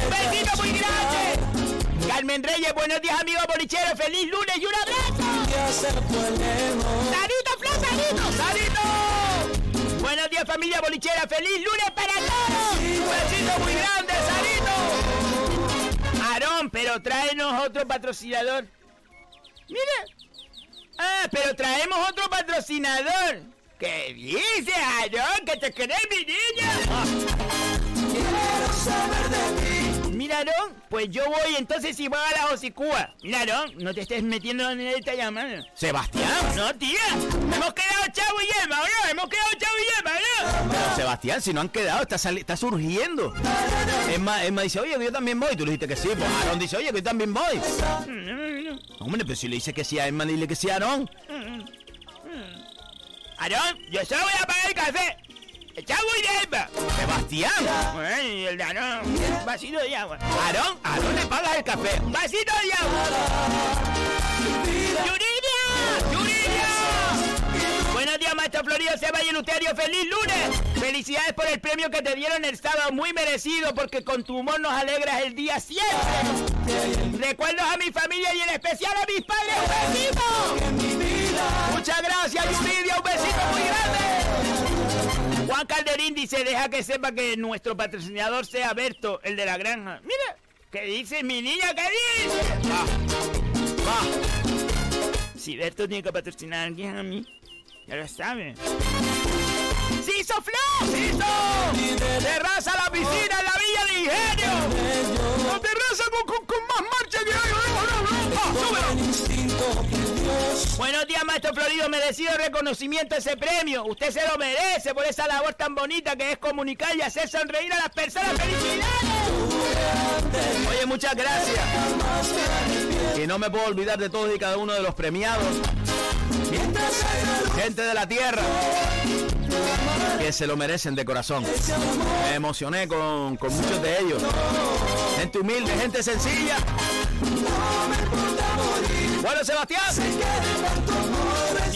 Un besito muy grande. Carmen Reyes, buenos días amigos bolicheros, feliz lunes y un abrazo. Sarito, Flor, Sarito, Sarito. Buenos días familia bolichera, feliz lunes para todos. Un besito muy grande, Sarito. Pero tráenos otro patrocinador. Mira. Ah, pero traemos otro patrocinador. ¿Qué dice, Aarón? ¿Que te querés, mi niña? Mira, Aarón, pues yo voy entonces y voy a la hocicúa. Mira, Aarón, no te estés metiendo en esta llamada. Sebastián, No, tía. Hemos quedado chavo y yema, ¿o no? Hemos quedado chavo y yema, ¿o no? pero Sebastián, si no han quedado, está, sali- está surgiendo. Emma, Emma dice, oye, que yo también voy. Tú le dijiste que sí. Pues Aarón dice, oye, que yo también voy. Hombre, pero si le dice que sí a Emma, dile que sí a Aarón. Aarón, yo solo voy a pagar el café. El chavo y de Emma. Sebastián, Ay, el de Aarón. Un vasito de agua. Aarón, Aarón le pagas el café. ¡Un vasito de agua! ¡Yuridia! ¡Yuridia! Buenos días, maestro Florido, Seba y Eleuterio. ¡Feliz lunes! Felicidades por el premio que te dieron el sábado. Muy merecido, porque con tu humor nos alegras el día siempre. Recuerdos a mi familia y en especial a mis padres. ¡Un besito! Muchas gracias, Yuridia. Un besito muy grande. Juan Calderín dice, deja que sepa que nuestro patrocinador sea Berto, el de la granja. Mira, ¿qué dice mi niña? ¿Qué dice? Si Berto tiene que patrocinar a alguien a mí, ya lo sabe. ¡Sí hizo Flo! ¡Sí hizo! ¡Terraza la piscina en la Villa de Ingenio! La terraza con, con, más marcha que hay. ¡Ah, súbelo! Buenos días, maestro Florido. Merecido reconocimiento ese premio. Usted se lo merece por esa labor tan bonita que es comunicar y hacer sonreír a las personas. ¡Felicidades! Oye, muchas gracias. Y no me puedo olvidar de todos y cada uno de los premiados. Gente de la tierra. Que se lo merecen de corazón. Me emocioné con, con muchos de ellos. Gente humilde, gente sencilla. Bueno, Sebastián.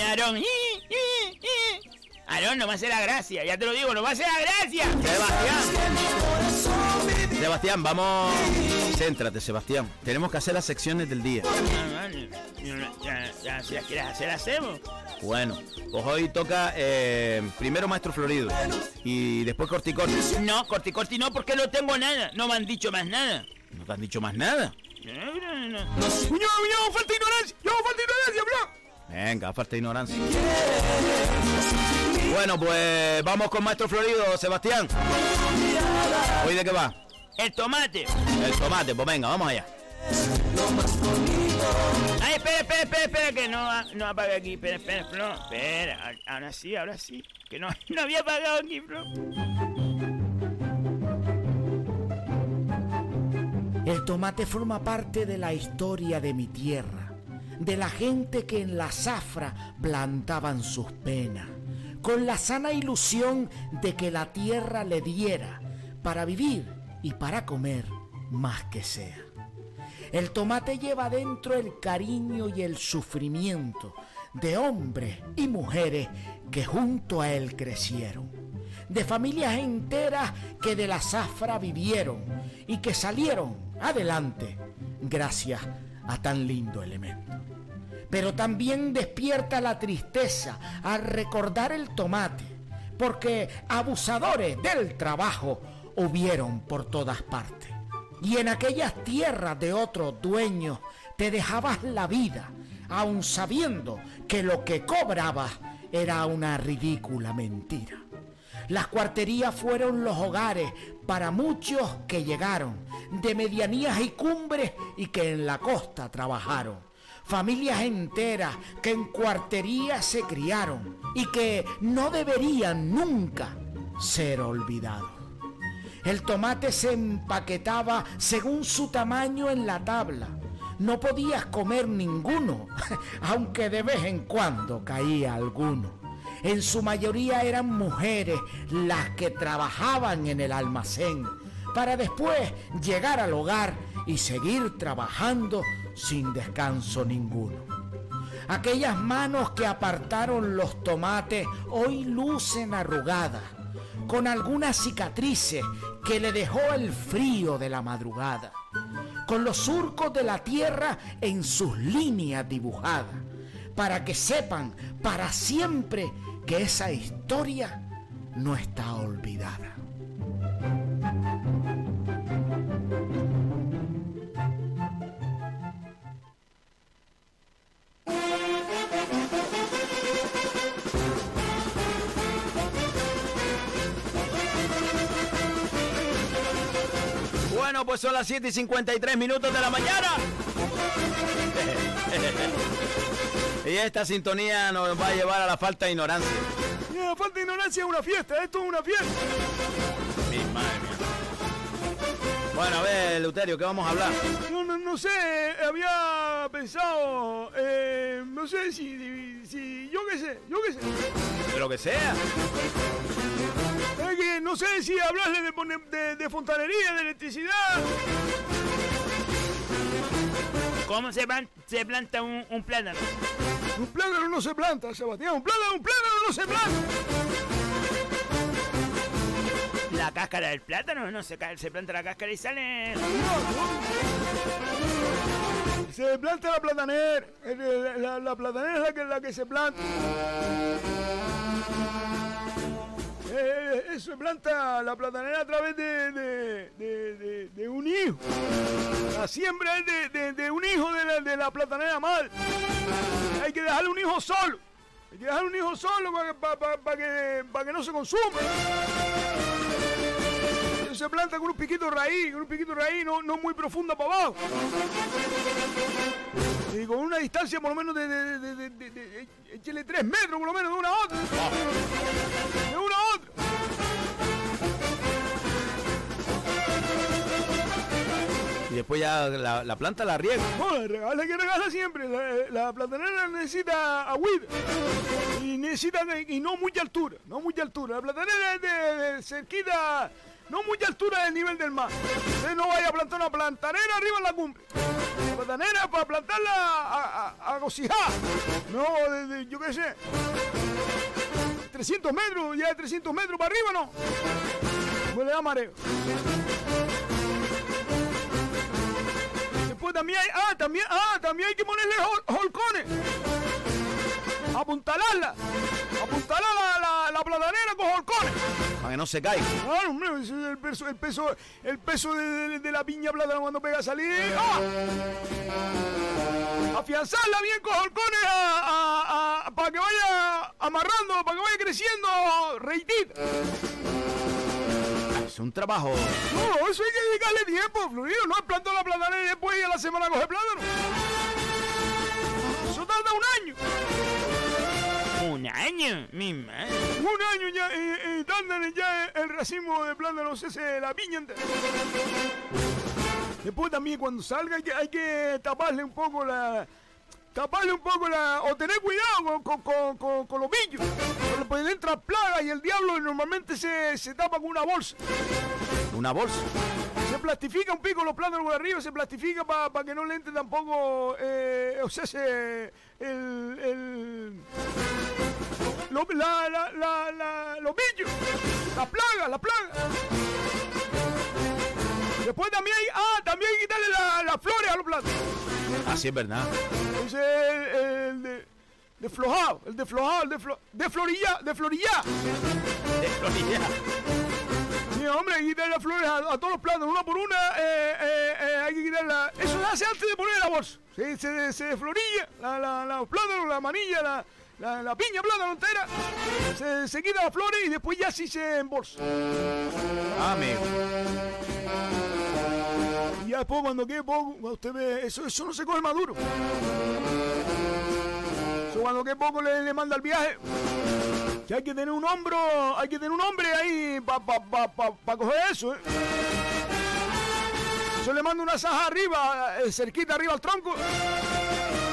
Aarón. ¡i, i, i! Aarón, no va a hacer la gracia. Ya te lo digo, no va a hacer la gracia. Sebastián. Sebastián, vamos. Céntrate, Sebastián. Tenemos que hacer las secciones del día. Ah, vale. Ya, ya, si las quieres hacer, hacemos. Bueno, pues hoy toca eh, primero Maestro Florido y después Corticorti. No, corticorti no, porque no tengo nada. No me han dicho más nada. ¿No te han dicho más nada? ¡Muñoz, muñoz, falta ignorancia! ¡Yo, falta ignorancia, bro! Venga, falta ignorancia. Bueno, pues vamos con Maestro Florido, Sebastián. ¿Hoy de qué va? El tomate. El tomate, pues venga, vamos allá. Ay, espera, espera, espera, espera, que no, no apague aquí. Espera, espera, Flo. Espera, ahora sí, ahora sí. Que no, no había apagado aquí, Flo. El tomate forma parte de la historia de mi tierra, de la gente que en la zafra plantaban sus penas, con la sana ilusión de que la tierra le diera para vivir y para comer más que sea. El tomate lleva dentro el cariño y el sufrimiento de hombres y mujeres que junto a él crecieron, de familias enteras que de la zafra vivieron y que salieron adelante gracias a tan lindo elemento. Pero también despierta la tristeza al recordar el tomate, porque abusadores del trabajo hubieron por todas partes. Y en aquellas tierras de otros dueños te dejabas la vida, aun sabiendo que lo que cobrabas era una ridícula mentira. Las cuarterías fueron los hogares para muchos que llegaron de medianías y cumbres y que en la costa trabajaron. Familias enteras que en cuarterías se criaron y que no deberían nunca ser olvidados. El tomate se empaquetaba según su tamaño en la tabla. No podías comer ninguno, aunque de vez en cuando caía alguno. En su mayoría eran mujeres las que trabajaban en el almacén para después llegar al hogar y seguir trabajando sin descanso ninguno. Aquellas manos que apartaron los tomates hoy lucen arrugadas, con algunas cicatrices que le dejó el frío de la madrugada, con los surcos de la tierra en sus líneas dibujadas, para que sepan para siempre que esa historia no está olvidada. Bueno, pues son las 7 y 53 minutos de la mañana. Y esta sintonía nos va a llevar a la falta de ignorancia. Mira, falta ignorancia es una fiesta, esto es una fiesta. Mi madre mía. Bueno, a ver, Luterio, ¿qué vamos a hablar? No, no, no sé, había pensado, eh, no sé si, si, yo qué sé, yo qué sé. De lo que sea. Es que no sé si hablarle de, de, de fontanería, de electricidad. ¿Cómo se, plan- se planta un, un plátano? Un plátano no se planta, Sebastián, un plátano, un plátano no se planta. La cáscara del plátano, no se, se planta la cáscara y sale. Se planta la platanera, la, la platanera es la que, la que se planta. Eh, se planta la platanera a través de, de, un hijo. La siembra es de, un hijo de la, de la platanera madre. Hay que dejarle un hijo solo. Hay que dejarle un hijo solo para que, pa- pa- pa que, pa que no se consuma. Se planta con un piquito raíz, con un piquito raíz no, no muy profunda para abajo. Y con una distancia por lo menos de, de, de, de, tres metros por lo menos de una a otra. De una a otra. Y después ya la, la planta la riega. No, la regala que regala siempre. La, la platanera necesita agüita. Y necesita, y no mucha altura, no mucha altura. La platanera es de cerquita, no mucha altura del nivel del mar. Usted no vaya a plantar una plantanera arriba en la cumbre. La platanera es para plantarla a, a, a. No, de, de- yo qué sé. 300 metros, ya de 300 metros para arriba, no. No le da mareo. Después también hay, ah, también, ah, también hay que ponerle hol- holcones. Apuntalarla. Apuntalar la, la, la con holcones. Para que no se caiga. Claro, hombre, ese es el peso, el peso, el peso de, de- de la piña plátano cuando pega a salir. ¡Ah! Afianzarla bien con holcones a- a- a- para que vaya amarrando, para que vaya creciendo reitita. Es un trabajo. No, eso hay que dedicarle tiempo, Florido. No es plantar la platanera y después ir a la semana a coger plátano. Eso tarda un año. Un año, mi madre. Un año ya, eh, eh, tardan ya el racimo de plátanos, ese, la piña entera. Después también cuando salga hay que, hay que taparle un poco la... Taparle un poco la... O tener cuidado con, con, con, con- con los billos. Porque pueden entrar plagas y el diablo normalmente se, se tapa con una bolsa. Una bolsa. Se plastifica un pico los plátanos por arriba, se plastifica para que no le entre tampoco, eh, o sea, se, el, el, lo- la, la, la, la- los bichos, la plaga, la plaga. Después también hay, ah, también hay que quitarle la- las flores a los plátanos. Así es verdad. Ese es el, el de, de flojado, el de flojado, el de, flo, de florilla, de florilla. De florilla. Sí, hombre, hay que quitarle las flores a, a todos los plátanos, una por una, eh, eh, eh, hay que quitarla. Eso se hace antes de poner la bolsa. Se, se desflorilla la, la, la- los plátanos, la manilla, la, la, la piña plátano entera. Se, se quita las flores y después ya sí se embolsa. Ah, amigo. Y ya después cuando quede poco, usted ve, eso, eso no se coge maduro. Eso cuando quede poco le, le manda el viaje. Hay que tener un hombro, hay que tener un hombre ahí para pa, pa, pa- coger eso, ¿eh? Eso le manda una saja arriba, eh, cerquita arriba al tronco.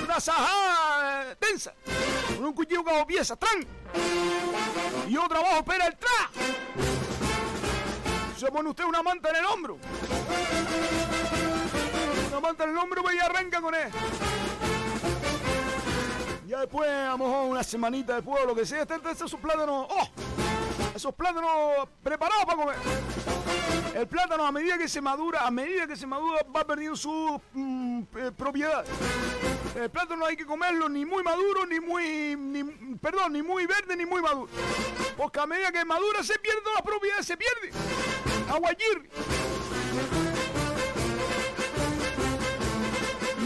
Una saja eh, tensa. Con un cuchillo como pieza, ¡tran! Y otro abajo espera el tra. Se pone usted una manta en el hombro. Una manta en el hombro y arranca con él. Ya después, a lo mejor una semanita después lo que sea, están esos plátanos. ¡Oh! Esos plátanos preparados para comer. El plátano a medida que se madura, a medida que se madura, va perdiendo su mm, eh, propiedad. El plátano no hay que comerlo ni muy maduro, ni muy, ni, perdón, ni muy verde, ni muy maduro. Porque a medida que madura se pierde la propiedad, se pierde. Aguayir.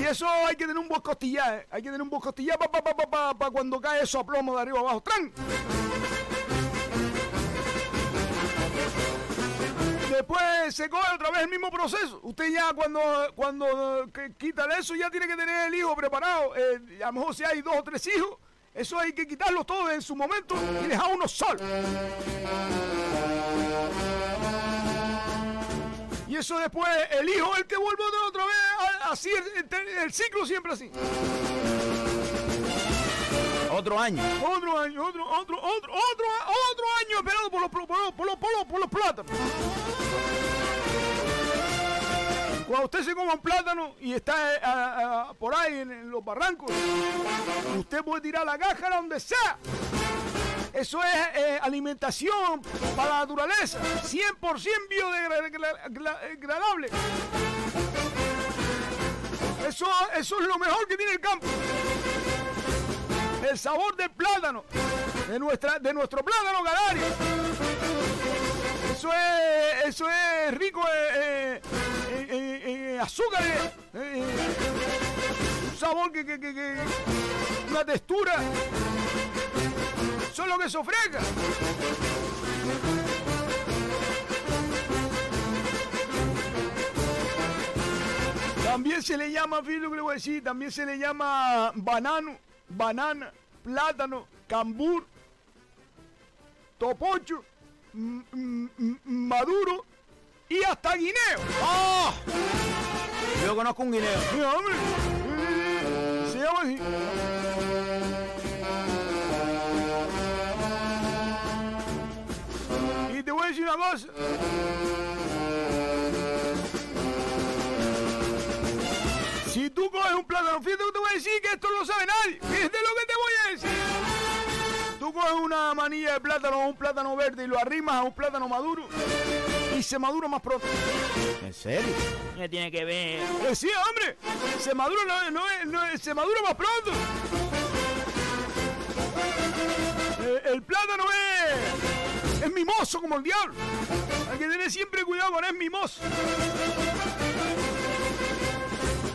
Y eso hay que tener un buen costillaje. Hay que tener un buen costillaje para pa, pa, pa, pa cuando cae eso a plomo de arriba abajo. ¡Tran! Después se coge otra vez el mismo proceso. Usted ya cuando, cuando que quita eso ya tiene que tener el hijo preparado. Eh, a lo mejor si hay dos o tres hijos, eso hay que quitarlos todos en su momento y dejar uno solo. Y eso después el hijo el que vuelve otra, otra vez así el, ciclo siempre así. Otro año. Otro año, otro, otro, otro, otro, otro año esperando por los, por los, por los, por los, plátanos. Cuando usted se coma un plátano y está eh, por ahí en, en los barrancos, usted puede tirar la cáscara donde sea. Eso es eh, alimentación para la naturaleza, 100% biodegradable. Eso, eso es lo mejor que tiene el campo el sabor del plátano, de, nuestra, de nuestro plátano canario. Eso es, eso es rico en azúcar, sabor que, que, que- que- una textura. Eso es lo que se. También se le llama, fíjate lo que le voy a decir, también se le llama banano, banana, plátano, cambur, topocho, maduro y hasta guineo. ¡Oh! Yo conozco un guineo. Hombre, Y te voy a decir una cosa. Si tú coges un plátano, fíjate que te voy a decir que esto no lo sabe nadie. Fíjate lo que te voy a decir. Tú coges una manilla de plátano o un plátano verde y lo arrimas a un plátano maduro. Y se madura más pronto. ¿En serio? ¿Qué tiene que ver? Eh, sí, hombre, se madura, no, no es- no es- se madura más pronto. Eh, el plátano es, es mimoso como el diablo. Hay que tener siempre cuidado con es mimoso.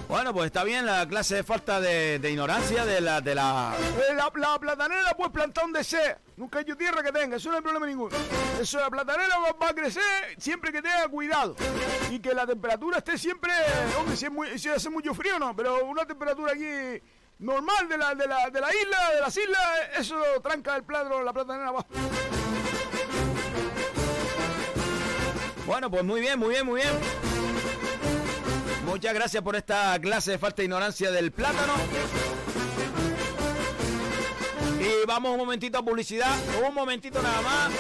Bueno, pues está bien la clase de falta de, de ignorancia de la... De la... Eh, La, la platanera la puedes plantar donde sea. Nunca hay tierra que tenga, eso no hay problema ninguno. Eso, la platanera va, va a crecer siempre que tenga cuidado. Y que la temperatura esté siempre, hombre, si, es muy- si hace mucho frío no, pero una temperatura aquí normal de la, de la, de la isla, de las islas, eso tranca el plátano, la platanera abajo. Bueno, pues muy bien, muy bien, muy bien. Muchas gracias por esta clase de falta de ignorancia del plátano. Y vamos un momentito a publicidad, un momentito nada más.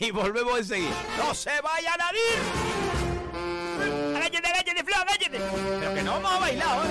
Y volvemos enseguida. ¡No se vayan a ir! ¡Agáchate, agáchate, Flo, agáchate! Pero que no vamos a bailar ahora.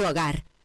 hogar.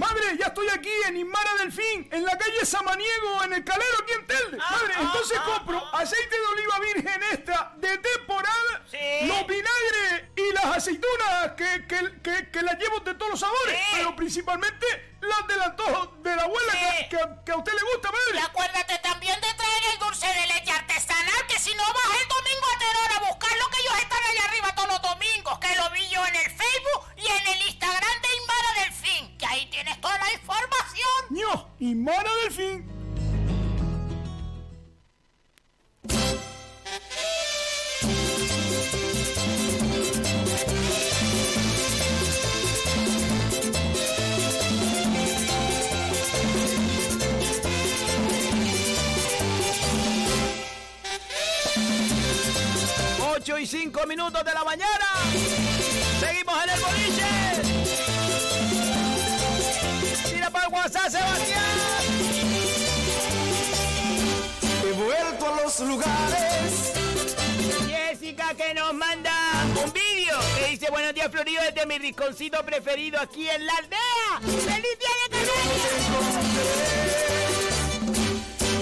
Madre, ya estoy aquí en Inmara Delfín, en la calle Samaniego, en el Calero, aquí en Telde. Madre, entonces compro aceite de oliva virgen extra de temporada, los vinagres y las aceitunas que, que, que, que las llevo de todos los sabores, pero principalmente las del antojo de la abuela que, que, a usted le gusta, madre. Y acuérdate también de traer el dulce de leche artesanal, que si no vas el domingo a Terora a buscarlo, que ellos están allá arriba todos los domingos, que lo vi yo en el Facebook y en el Instagram Delfín, que ahí tienes toda la información. ¡No! ¡Y Mara Delfín! Ocho y cinco minutos de la mañana. Seguimos en el boliche. WhatsApp, Sebastián. He vuelto a los lugares. Jessica que nos manda un vídeo que dice buenos días Florido desde mi rinconcito preferido aquí en la aldea. ¡Feliz día de Canarias!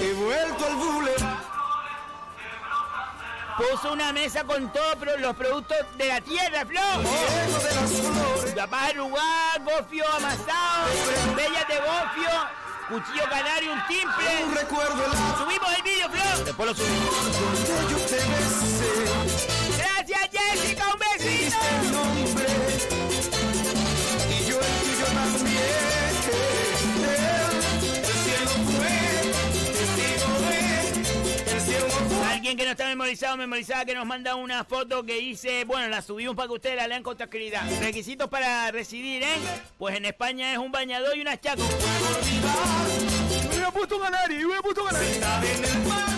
He vuelto al boulevard. Puso una mesa con todos los productos de la tierra, Flo. De flores. Papá arrugado, gofio amasado, bellas de gofio, cuchillo canario, un timple. Un recuerdo Subimos el vídeo, Flo. Después lo subimos. Gracias, Jessica, un besito. Alguien que no está memorizado, memorizada, que nos manda una foto que dice, bueno, la subimos para que ustedes la lean con tranquilidad. Requisitos para residir en, pues en España es un bañador y unas chacos. Hubiera puesto un canario, yo hubiera puesto un canario. En el parque.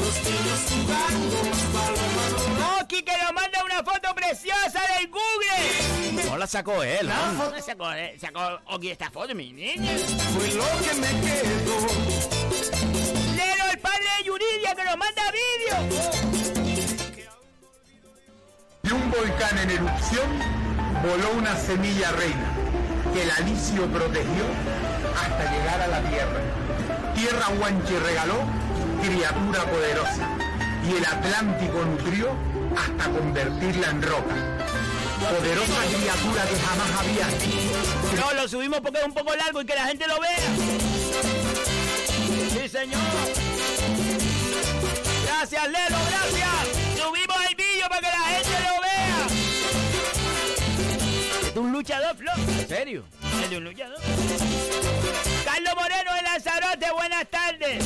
Los niños jugando. Palomas Oki que nos manda una foto preciosa del Google. No la sacó él, ¿no? ¿Dónde sacó, eh, sacó Oki esta foto, mi niña? Fue lo que me quedó. Lelo, el padre de Yuridia, que nos manda vídeo. De un volcán en erupción voló una semilla reina que el alicio protegió hasta llegar a la tierra. Tierra Huanchi regaló criatura poderosa y el Atlántico nutrió hasta convertirla en roca. Poderosa criatura que jamás había No, lo subimos porque es un poco largo y que la gente lo vea. Señor. Gracias, Lelo, gracias. Subimos el vídeo para que la gente lo vea. Es un luchador, Flo. ¿En serio? Es de un luchador. Carlos Moreno de Lanzarote, buenas tardes.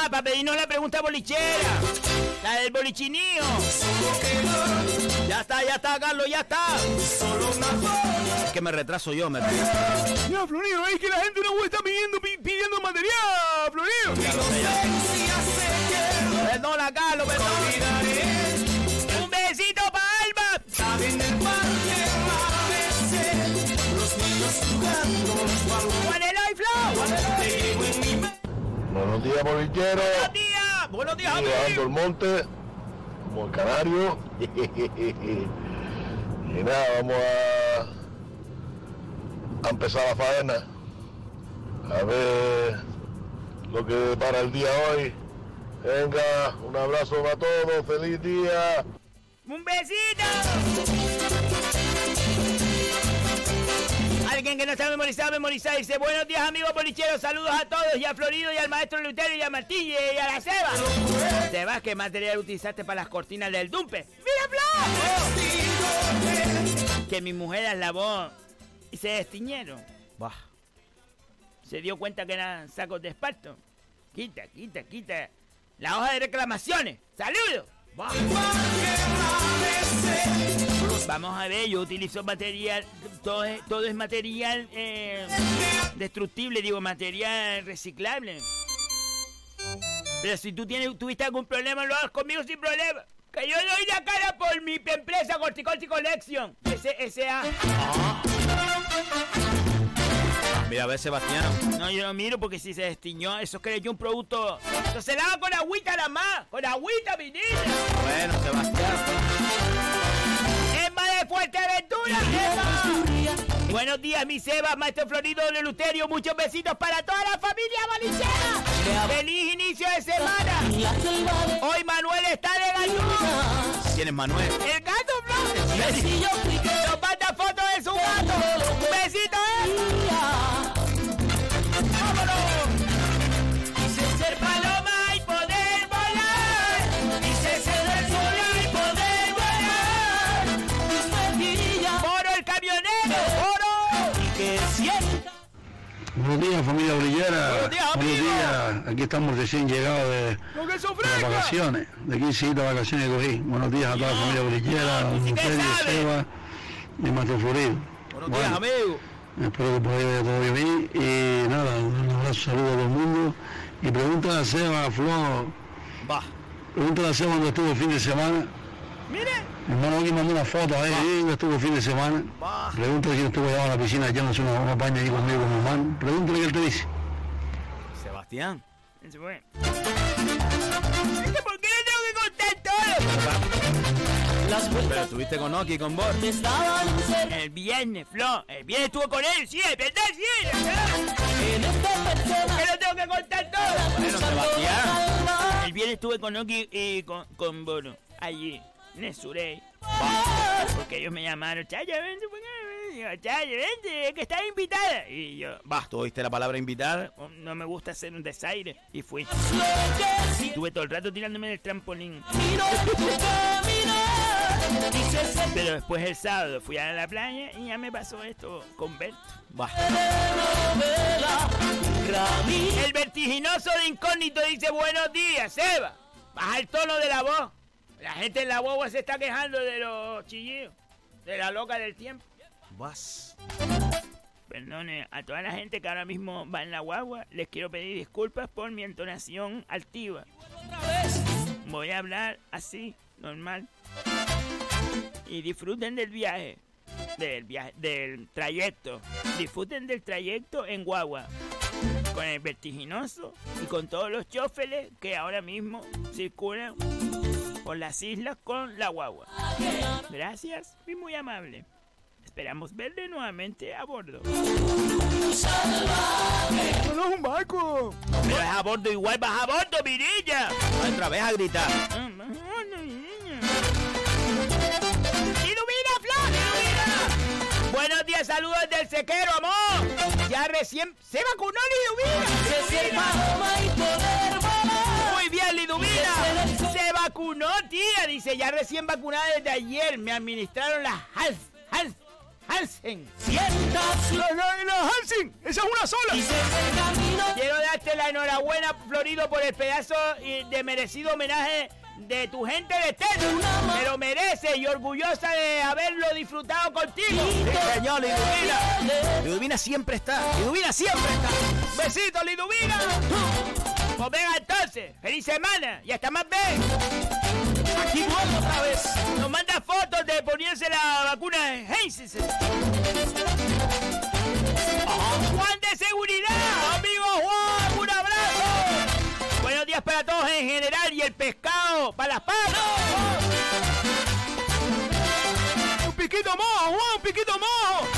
Ah, para pedirnos la pregunta bolichera. La del bolichinío. Ya está, ya está, Carlos, ya está. Es que me retraso yo, me Ya, Florido, es que la gente no está pidiendo, pi- pidiendo material, Florido. Perdona, Carlos, perdona. Un besito para Alba. En el parque. Los niños jugando. Flow. Buenos días, bolichero. Buenos días. Buenos días, amigo. el monte, como el canario. y nada, vamos a, a empezar la faena. A ver lo que para el día hoy. Venga, un abrazo para todos, feliz día. Un besito. Alguien que no está memorizado, memorizado. Dice, buenos días amigos bolicheros, saludos a todos y a Florido y al maestro Lutero y a Martínez y a la Seba. Seba, ¿qué material utilizaste para las cortinas del Dumpe? ¡Mira, Flo! Que mi mujer las lavó y se destiñeron. Bah. Se dio cuenta que eran sacos de esparto. Quita, quita, quita. La hoja de reclamaciones. ¡Saludos! Bah. Vamos a ver, yo utilizo material, todo es, todo es material eh, destructible, digo, material reciclable. Pero si tú tienes, tuviste algún problema, lo hagas conmigo sin problema. Que yo doy la cara por mi empresa Corticolti Collection. S.A. Mira, a ver, Sebastián. No, yo no miro porque si se destiñó, eso creo yo un producto. Eso se lava con agüita nada más. Con agüita, mi niña. Bueno, Sebastián. De Fuerteventura, Emma. Buenos días, mi Sebas, maestro Florido de Luterio. Muchos besitos para toda la familia bolichera. Feliz inicio de semana. Hoy Manuel está de galludo. ¿Quién es Manuel? El gato, Flo. Buenos días, familia brillera. Buenos días, amigo. días. Aquí estamos recién llegados de, ¡Lo que de las vacaciones. De 15 días de vacaciones que cogí. Buenos días a toda la familia brillera, a sabe. Seba y Mateo Florido. Buenos días, amigo. Espero que por ahí vaya todo bien. Y nada, un abrazo, saludo a todo el mundo. Y pregunta a Seba, Flo, Va. Pregúntale a Seba dónde estuvo el fin de semana. Mire. Mi hermano aquí mandó una foto ahí, dónde estuvo el fin de semana. Pregúntale quién estuvo allá en la piscina echándose una, una paña ahí conmigo con mi hermano. Pregúntale qué él te dice. Sebastián. Se fue. ¿Por qué no tengo que contar todo? Pero estuviste con Oki y con Bor. El viernes, Flo. El viernes estuvo con él, sí, es verdad, sí. es verdad. ¿Por qué no tengo que contar todo? Bueno, Sebastián. El viernes estuve con Oki y con, con Boro. Allí, Porque ellos me llamaron, Chayo, vente, ¿por qué? Digo, Chayo, vente, que estás invitada. Y yo, tú oíste la palabra invitar. "Oh, no me gusta hacer un desaire. Y fui. Estuve todo el rato tirándome del trampolín. Pero después el sábado fui a la playa y ya me pasó esto con Bert. El vertiginoso de incógnito dice buenos días, Seba. Baja el tono de la voz. La gente en la boba se está quejando de los chillidos. De la loca del tiempo. Vas. Perdone, a toda la gente que ahora mismo va en la guagua, les quiero pedir disculpas por mi entonación altiva. Voy a hablar así, normal. Y disfruten del viaje. Del viaje, del trayecto. Disfruten del trayecto en guagua. Con el vertiginoso y con todos los choferes que ahora mismo circulan por las islas con la guagua. Gracias y muy amable. Esperamos verle nuevamente a bordo. ¡No es un barco! Pero es a bordo igual, vas a bordo, Mirilla. Otra vez a gritar. ¡Ilumina, Flor! ¡Ilumina! Buenos días, saludos del sequero, amor. Ya recién se vacunó Liduvina. Muy bien, Liduvina. Vacunó, tía. Dice, ya recién vacunada desde ayer. Me administraron la Hals, Hals, Hansen. ¡La, la, la Hansen! ¡Esa es una sola! Quiero darte la enhorabuena, Florido, por el pedazo y de merecido homenaje de tu gente de Teto. Me lo merece y orgullosa de haberlo disfrutado contigo. Sí, señor, Liduvina. Liduvina siempre está. Liduvina siempre está. Besito, Liduvina. Pues venga entonces, feliz semana y hasta más vez. Aquí vuelvo otra vez. Nos manda fotos de ponerse la vacuna de Hansen. Juan de seguridad, amigo Juan, un abrazo. Buenos días para todos en general y el pescado para las patas. ¡Un piquito mojo, Juan! ¡Un piquito mojo!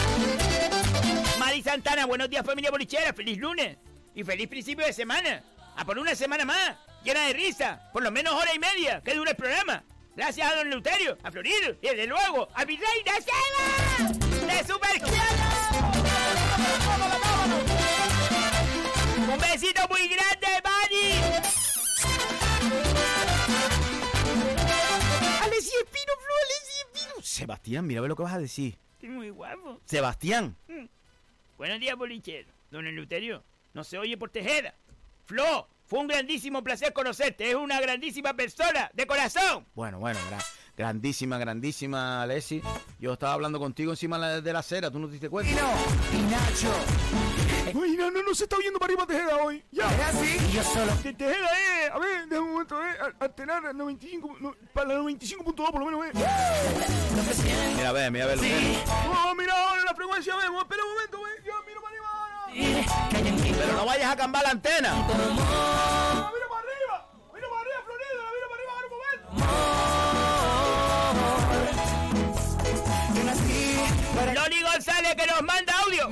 Mari Santana, buenos días familia bolichera, feliz lunes y feliz principio de semana. A por una semana más, llena de risa, por lo menos hora y media, que dura el programa. Gracias a don Luterio, a Florido y desde luego a mi reina Seba de Super Un besito muy grande, Mari. Alessi Espino, Flo, Alessi Espino. Sebastián, mira lo que vas a decir. Estoy muy guapo. Sebastián. Mm. Buenos días, bolichero. Don Eleuterio, no se oye por Tejeda. Flo, fue un grandísimo placer conocerte. Es una grandísima persona, de corazón. Bueno, bueno, gra- grandísima, grandísima, Alessi. Yo estaba hablando contigo encima de la- acera, ¿tú no te diste cuenta? y Nacho. Ay, no, no, no se está oyendo para arriba Tejeda hoy. Ya. ¿Es así? Yo solo. Tejeda, eh. A ver, déjame un momento, eh. a- Alternar 95, no, para la 95.2 por lo menos, eh. Mira, ve, mira, ve. que- Oh, mira ahora la frecuencia, vemos. Espera un momento, eh. Ya, miro para arriba. Pero no vayas a cambiar la antena. Mira para arriba. Mira para arriba, Florida. Mira para arriba, ahora un momento. Loli González que nos manda audio.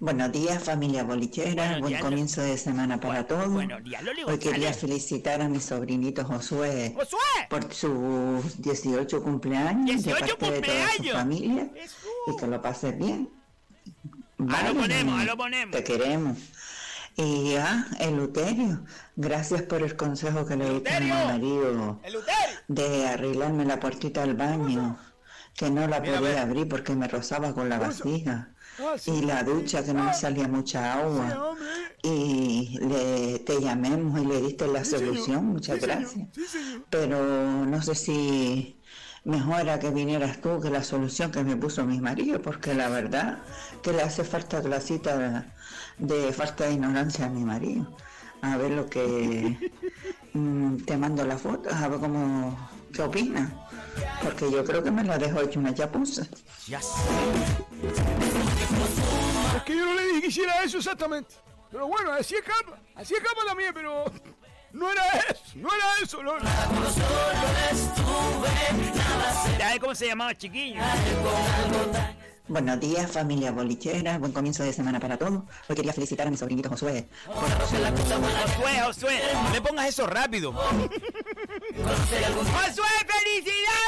Buenos días familia bolichera, buen días, comienzo de semana para todos. Buenos días, Loli Hoy quería felicitar a mi sobrinito Josué ¡Josué! por sus 18 cumpleaños de 18 parte de toda su cumpleaños. familia y que lo pases bien. A lo Vale, ponemos, a lo ponemos. Te queremos. Y ah, el Luterio, gracias por el consejo que le diste a mi marido. De arreglarme la puertita del baño, que no la Mira, podía abrir porque me rozaba con la vasija. Y la ducha que no me salía mucha agua. Y le, te llamemos y le diste la solución, muchas gracias. Pero no sé si mejor era que vinieras tú que la solución que me puso mi marido, porque la verdad que le hace falta clasita de, de falta de ignorancia a mi marido. a ver lo que mm, te mando la foto, a ver cómo qué opinas. Porque yo creo que me la dejó hecho una chapuza. Es que yo no le dije que hiciera eso exactamente. Pero bueno, así es capa. Así es capa también, pero no era eso. No era eso, no. ¿Sabes cómo se llamaba chiquillo? Buenos días, familia bolichera. Buen comienzo de semana para todos. Hoy quería felicitar a mi sobrinito Josué. Josué, Josué, no me pongas eso rápido. ¡Josué, felicidades!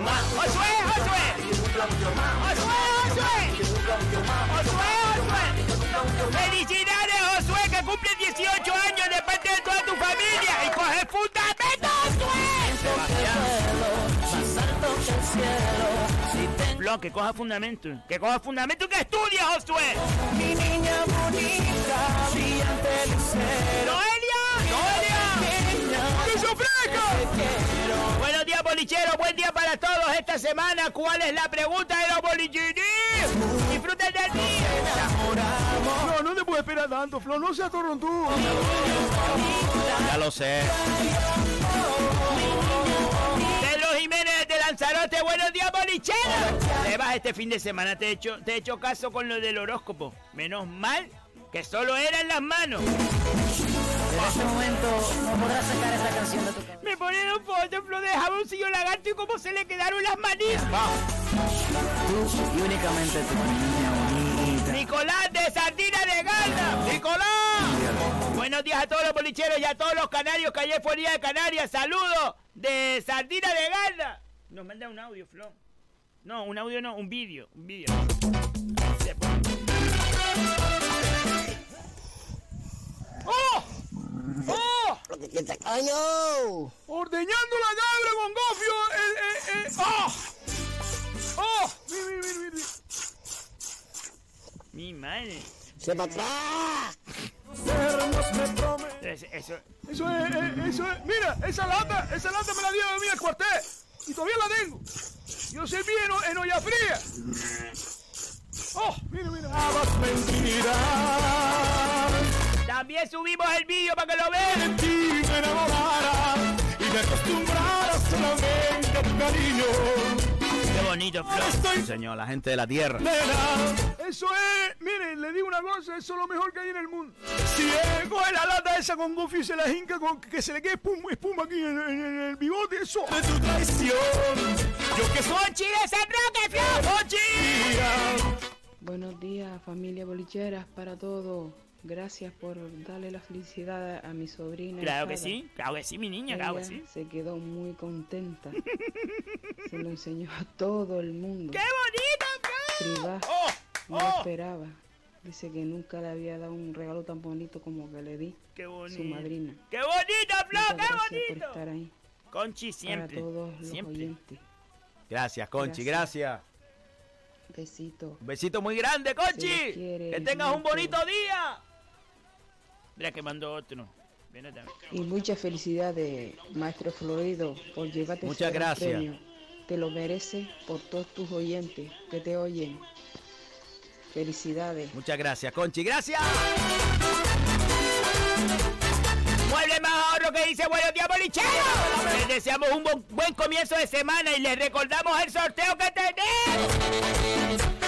¡Josué, Josué! ¡Josué, Josué! ¡Josué! ¡Felicidades, Josué, que cumple 18 años de parte de toda tu familia! ¡Y coge fundamento, Josué! Flo, que coja fundamento. Que coja fundamento que estudie, Josué. Mi niña bonita, brillante. ¡Noelia! ¡Noelia! Buenos días, bolicheros. Buen día para todos esta semana. ¿Cuál es la pregunta de los bolicheros? Disfruten del día. No, no te puedes esperar tanto, Flo. No seas torrontudo. Ya lo sé. De los Jiménez de Lanzarote, buenos días, bolicheros. Te vas este fin de semana, te he hecho, te he hecho caso con lo del horóscopo. Menos mal que solo eran las manos. En este momento no podrás sacar esta canción de tu cabeza. Me ponieron fotos, Flo, de jaboncillo lagarto y cómo se le quedaron las manitas. Tú y únicamente tu niña bonita. Nicolás de Sardina de Galda. Nicolás. Buenos días a todos los bolicheros y a todos los canarios que ayer fue día de Canarias. Saludos de Sardina de Galda. Nos manda un audio, Flo. No, un audio no, un vídeo. Un vídeo. ¡Oh! ¡Año! Ordeñando la cabra con gofio. Eh, eh, eh. ¡Oh! ¡Oh! Mira, mira, mira, mira. Mi madre. ¡Se para atrás! Eso, eso. Eso es, eh, eso es. Mira, esa lata, esa lata me la dio a mí el cuartel. Y todavía la tengo. Yo serví en, en olla fría. Oh, mira, mira. También subimos el vídeo para que lo vean. ti me enamorara y me acostumbrara solamente a tu cariño. Qué bonito, Flo. Sí, señor, la gente de la tierra. Eso es, miren, le digo una cosa, eso es lo mejor que hay en el mundo. Si él coge la lata esa con gofio y se la hinca con que se le quede espuma, espuma aquí en, en- en el bigote, eso. De tu traición, yo que soy ¡Mochi de San Roque, Flo! ¡Mochi! Buenos días, familia bolicheras, para todo. Gracias por darle la felicidad a mi sobrina. Claro que sí, claro que sí, mi niña, claro que sí. Se quedó muy contenta. Se lo enseñó a todo el mundo. ¡Qué bonito, Flo! Privada. ¡Oh! No ¡Oh! esperaba. Dice que nunca le había dado un regalo tan bonito como que le di. ¡Qué bonito! Su madrina. ¡Qué bonito, Flo! ¡Qué gracias por bonito! estar ahí. Conchi siempre. Para todos los siempre. oyentes. Gracias, Conchi, gracias. Besito. Un besito muy grande, Conchi. Quiere Que tengas un bonito día. Mira que mandó otro. Y muchas felicidades, maestro Florido, por llevarte Muchas gracias. premio. Te lo mereces por todos tus oyentes que te oyen. Felicidades. Muchas gracias, Conchi. Gracias. Mueble más ahorro que dice buenos días bolicheros. Les deseamos un bu- buen comienzo de semana y les recordamos el sorteo que tenemos.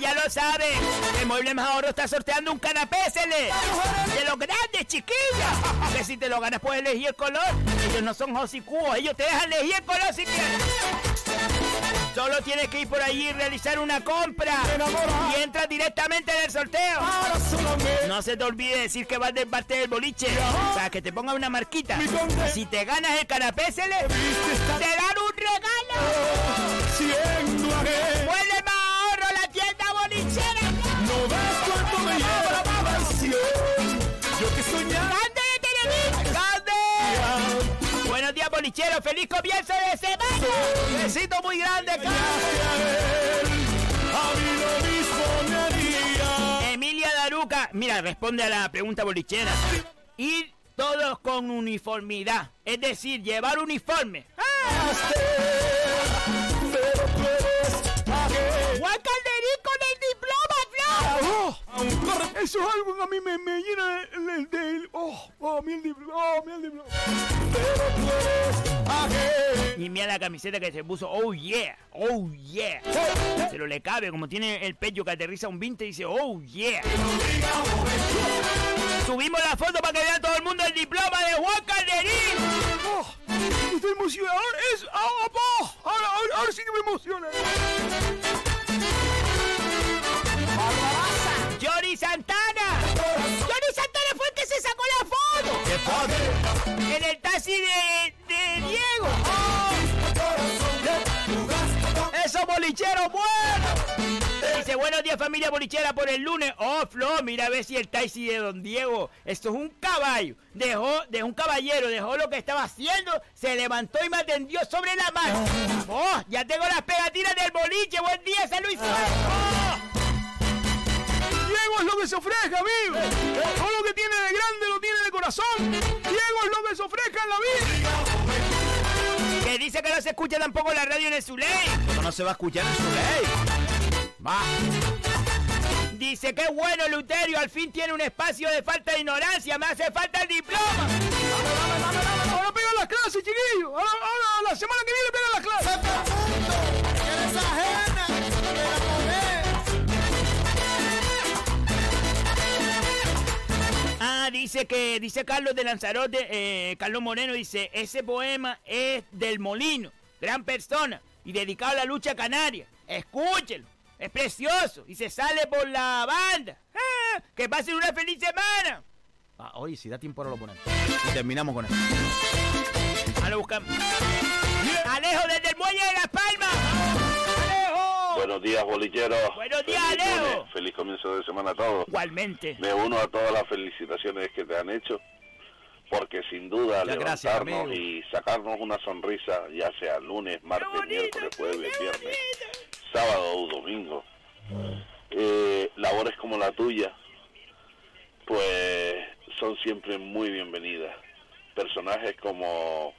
Ya lo saben, que Mueble más ahorro está sorteando un canapé SL de los grandes chiquillos. Que si te lo ganas puedes elegir el color. Ellos no son hocicúos, ellos te dejan elegir el color si quieres. Solo tienes que ir por allí y realizar una compra. Y entras directamente en el sorteo. No se te olvide decir que vas de parte del boliche. O que te ponga una marquita. Si te ganas el canapé, se le te dan un regalo. quiero. ¡Feliz comienzo de semana! Besito muy grande, Emilia Daruca, mira, responde a la pregunta bolichera. Ir todos con uniformidad, es decir, llevar uniforme. ¡Ah! Oh, eso es algo que a mí me, me llena el, el, el- oh, oh, mi el diploma, oh, mi el diploma. Y mira la camiseta que se puso. Oh yeah, oh yeah. Se lo le cabe, como tiene el pecho que aterriza un 20 y dice, oh yeah. Subimos la foto para que vea todo el mundo el diploma de Juan Calderín. Oh, estoy emocionado. Ahora, es, ah, oh, ahora, ahora, ahora sí que me emociona. En el taxi de, de Diego. ¡Eso bolichero bueno! Dice, buenos días familia bolichera por el lunes. Oh, Flo, mira a ver si el taxi de Don Diego. Esto es un caballo. Dejó, dejó un caballero, dejó lo que estaba haciendo, se levantó y me atendió sobre la mano. Oh, ya tengo las pegatinas del boliche. Buen día, San Luis. Oh, Diego es lo que se ofrece, amigo. Todo lo que tiene de grande lo tiene corazón. Diego se ofrece en la vida. que dice que no se escucha tampoco la radio en el Zuley. Esto no se va a escuchar en su ley. Va. Dice que bueno, Luterio, al fin tiene un espacio de falta de ignorancia. Me hace falta el diploma. Ahora pegan las clases, chiquillos. Ahora, ahora, la semana que viene pegan las clases. Ah, dice que, dice Carlos de Lanzarote, eh, Carlos Moreno, dice, ese poema es del Molino, gran persona, y dedicado a la lucha canaria. Escúchenlo, es precioso, y se sale por la banda. Ah, que pasen una feliz semana. Ah, oye, si da tiempo ahora lo ponemos. Y terminamos con esto. Ahora buscamos. Alejo desde el muelle de Las Palmas. Buenos días, bolicheros. Buenos días, Feliz lunes, Feliz comienzo de semana a todos. Igualmente. Me uno a todas las felicitaciones que te han hecho, porque sin duda Muchas levantarnos y sacarnos una sonrisa, ya sea lunes, martes, miércoles, jueves, viernes, sábado o domingo, eh, labores como la tuya, pues son siempre muy bienvenidas. Personajes como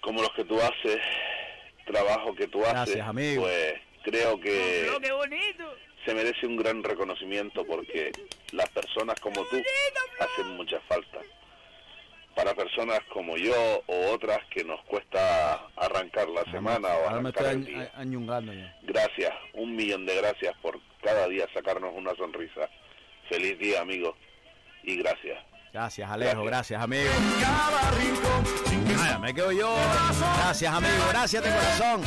como los que tú haces, trabajo que tú haces, amigo. pues creo que Pero qué bonito. se merece un gran reconocimiento porque las personas como tú hacen mucha falta. Para personas como yo o otras que nos cuesta arrancar la semana o Ahora me arrancar estoy el día. añ- añungando ya. Gracias, un millón de gracias por cada día sacarnos una sonrisa. Feliz día, amigo, y gracias. Gracias, Alejo. Gracias, amigo. Vaya, me quedo yo. Gracias, amigo. Gracias de corazón.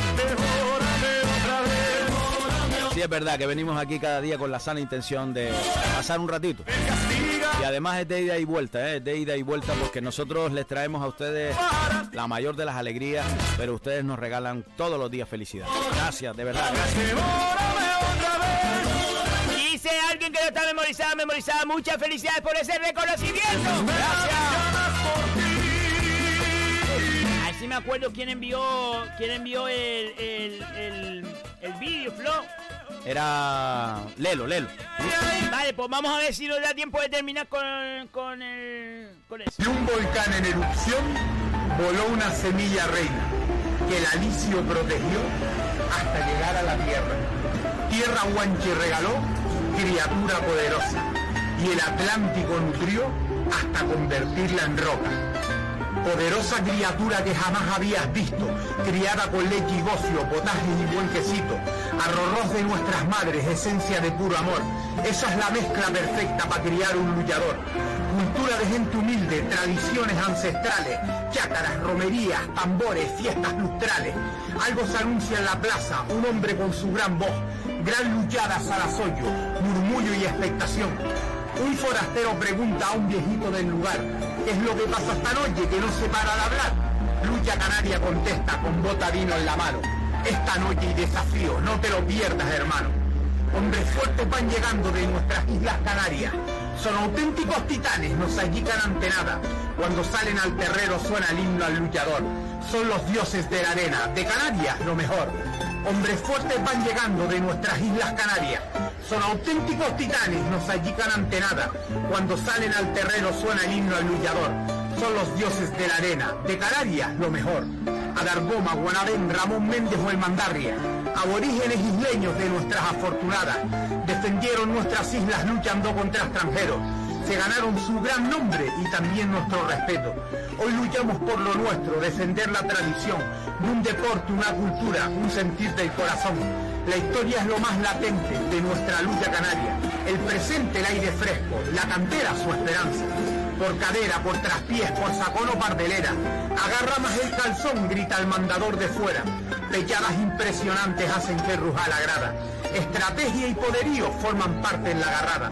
Sí, es verdad que venimos aquí cada día con la sana intención de pasar un ratito. Y además es de ida y vuelta, ¿eh? de ida y vuelta porque nosotros les traemos a ustedes la mayor de las alegrías, pero ustedes nos regalan todos los días felicidad. Gracias, de verdad. Gracias. Dice alguien que no está memorizada, memorizada. Muchas felicidades por ese reconocimiento. Gracias. Ahí sí me acuerdo quién envió, quién envió el, el, el, el vídeo, Flo. Era Lelo, Lelo. Vale, pues vamos a ver si nos da tiempo de terminar con, con el. con eso. De un volcán en erupción voló una semilla reina que el alicio protegió hasta llegar a la tierra. Tierra Huanchi regaló criatura poderosa y el Atlántico nutrió hasta convertirla en roca. Poderosa criatura que jamás habías visto, criada con leche y gocio, potajes y buen quesito, arroz de nuestras madres, esencia de puro amor. Esa es la mezcla perfecta para criar un luchador. Cultura de gente humilde, tradiciones ancestrales, chácaras, romerías, tambores, fiestas lustrales. Algo se anuncia en la plaza, un hombre con su gran voz, gran luchada salazoyo, murmullo y expectación. Un forastero pregunta a un viejito del lugar, ¿qué es lo que pasa esta noche que no se para de hablar? Lucha Canaria contesta con bota vino en la mano. Esta noche y desafío, no te lo pierdas, hermano. Hombres fuertes van llegando de nuestras Islas Canarias. Son auténticos titanes, no se allican ante nada. Cuando salen al terrero suena el himno al luchador. Son los dioses de la arena, de Canarias lo mejor. Hombres fuertes van llegando de nuestras Islas Canarias. Son auténticos titanes, no se allican ante nada. Cuando salen al terreno suena el himno al. Son los dioses de la arena, de Canarias lo mejor. Adargoma, Guanadén, Ramón Méndez o el Mandarria. Aborígenes isleños de nuestras afortunadas. Defendieron nuestras islas luchando contra extranjeros se ganaron su gran nombre y también nuestro respeto. Hoy luchamos por lo nuestro, defender la tradición de un deporte, una cultura, un sentir del corazón. La historia es lo más latente de nuestra lucha canaria. El presente, el aire fresco, la cantera, su esperanza. Por cadera, por traspiés, por sacón o pardelera. Agarra más el calzón, grita el mandador de fuera. Pechadas impresionantes hacen que ruja la grada. Estrategia y poderío forman parte en la agarrada.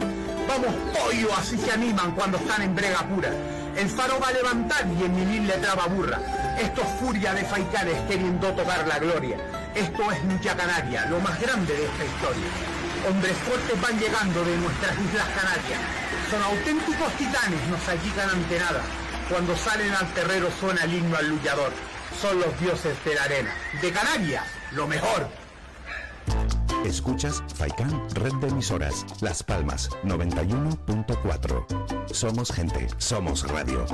Vamos pollo, así se animan cuando están en brega pura. El faro va a levantar y en Milín le traba burra. Esto es furia de faicanes queriendo tocar la gloria. Esto es lucha canaria, lo más grande de esta historia. Hombres fuertes van llegando de nuestras Islas Canarias. Son auténticos titanes, no se achican ante nada. Cuando salen al terrero suena el himno al luchador. Son los dioses de la arena. De Canarias, lo mejor. Escuchas Faikan Red de Emisoras, Las Palmas 91.4. Somos gente, somos radio.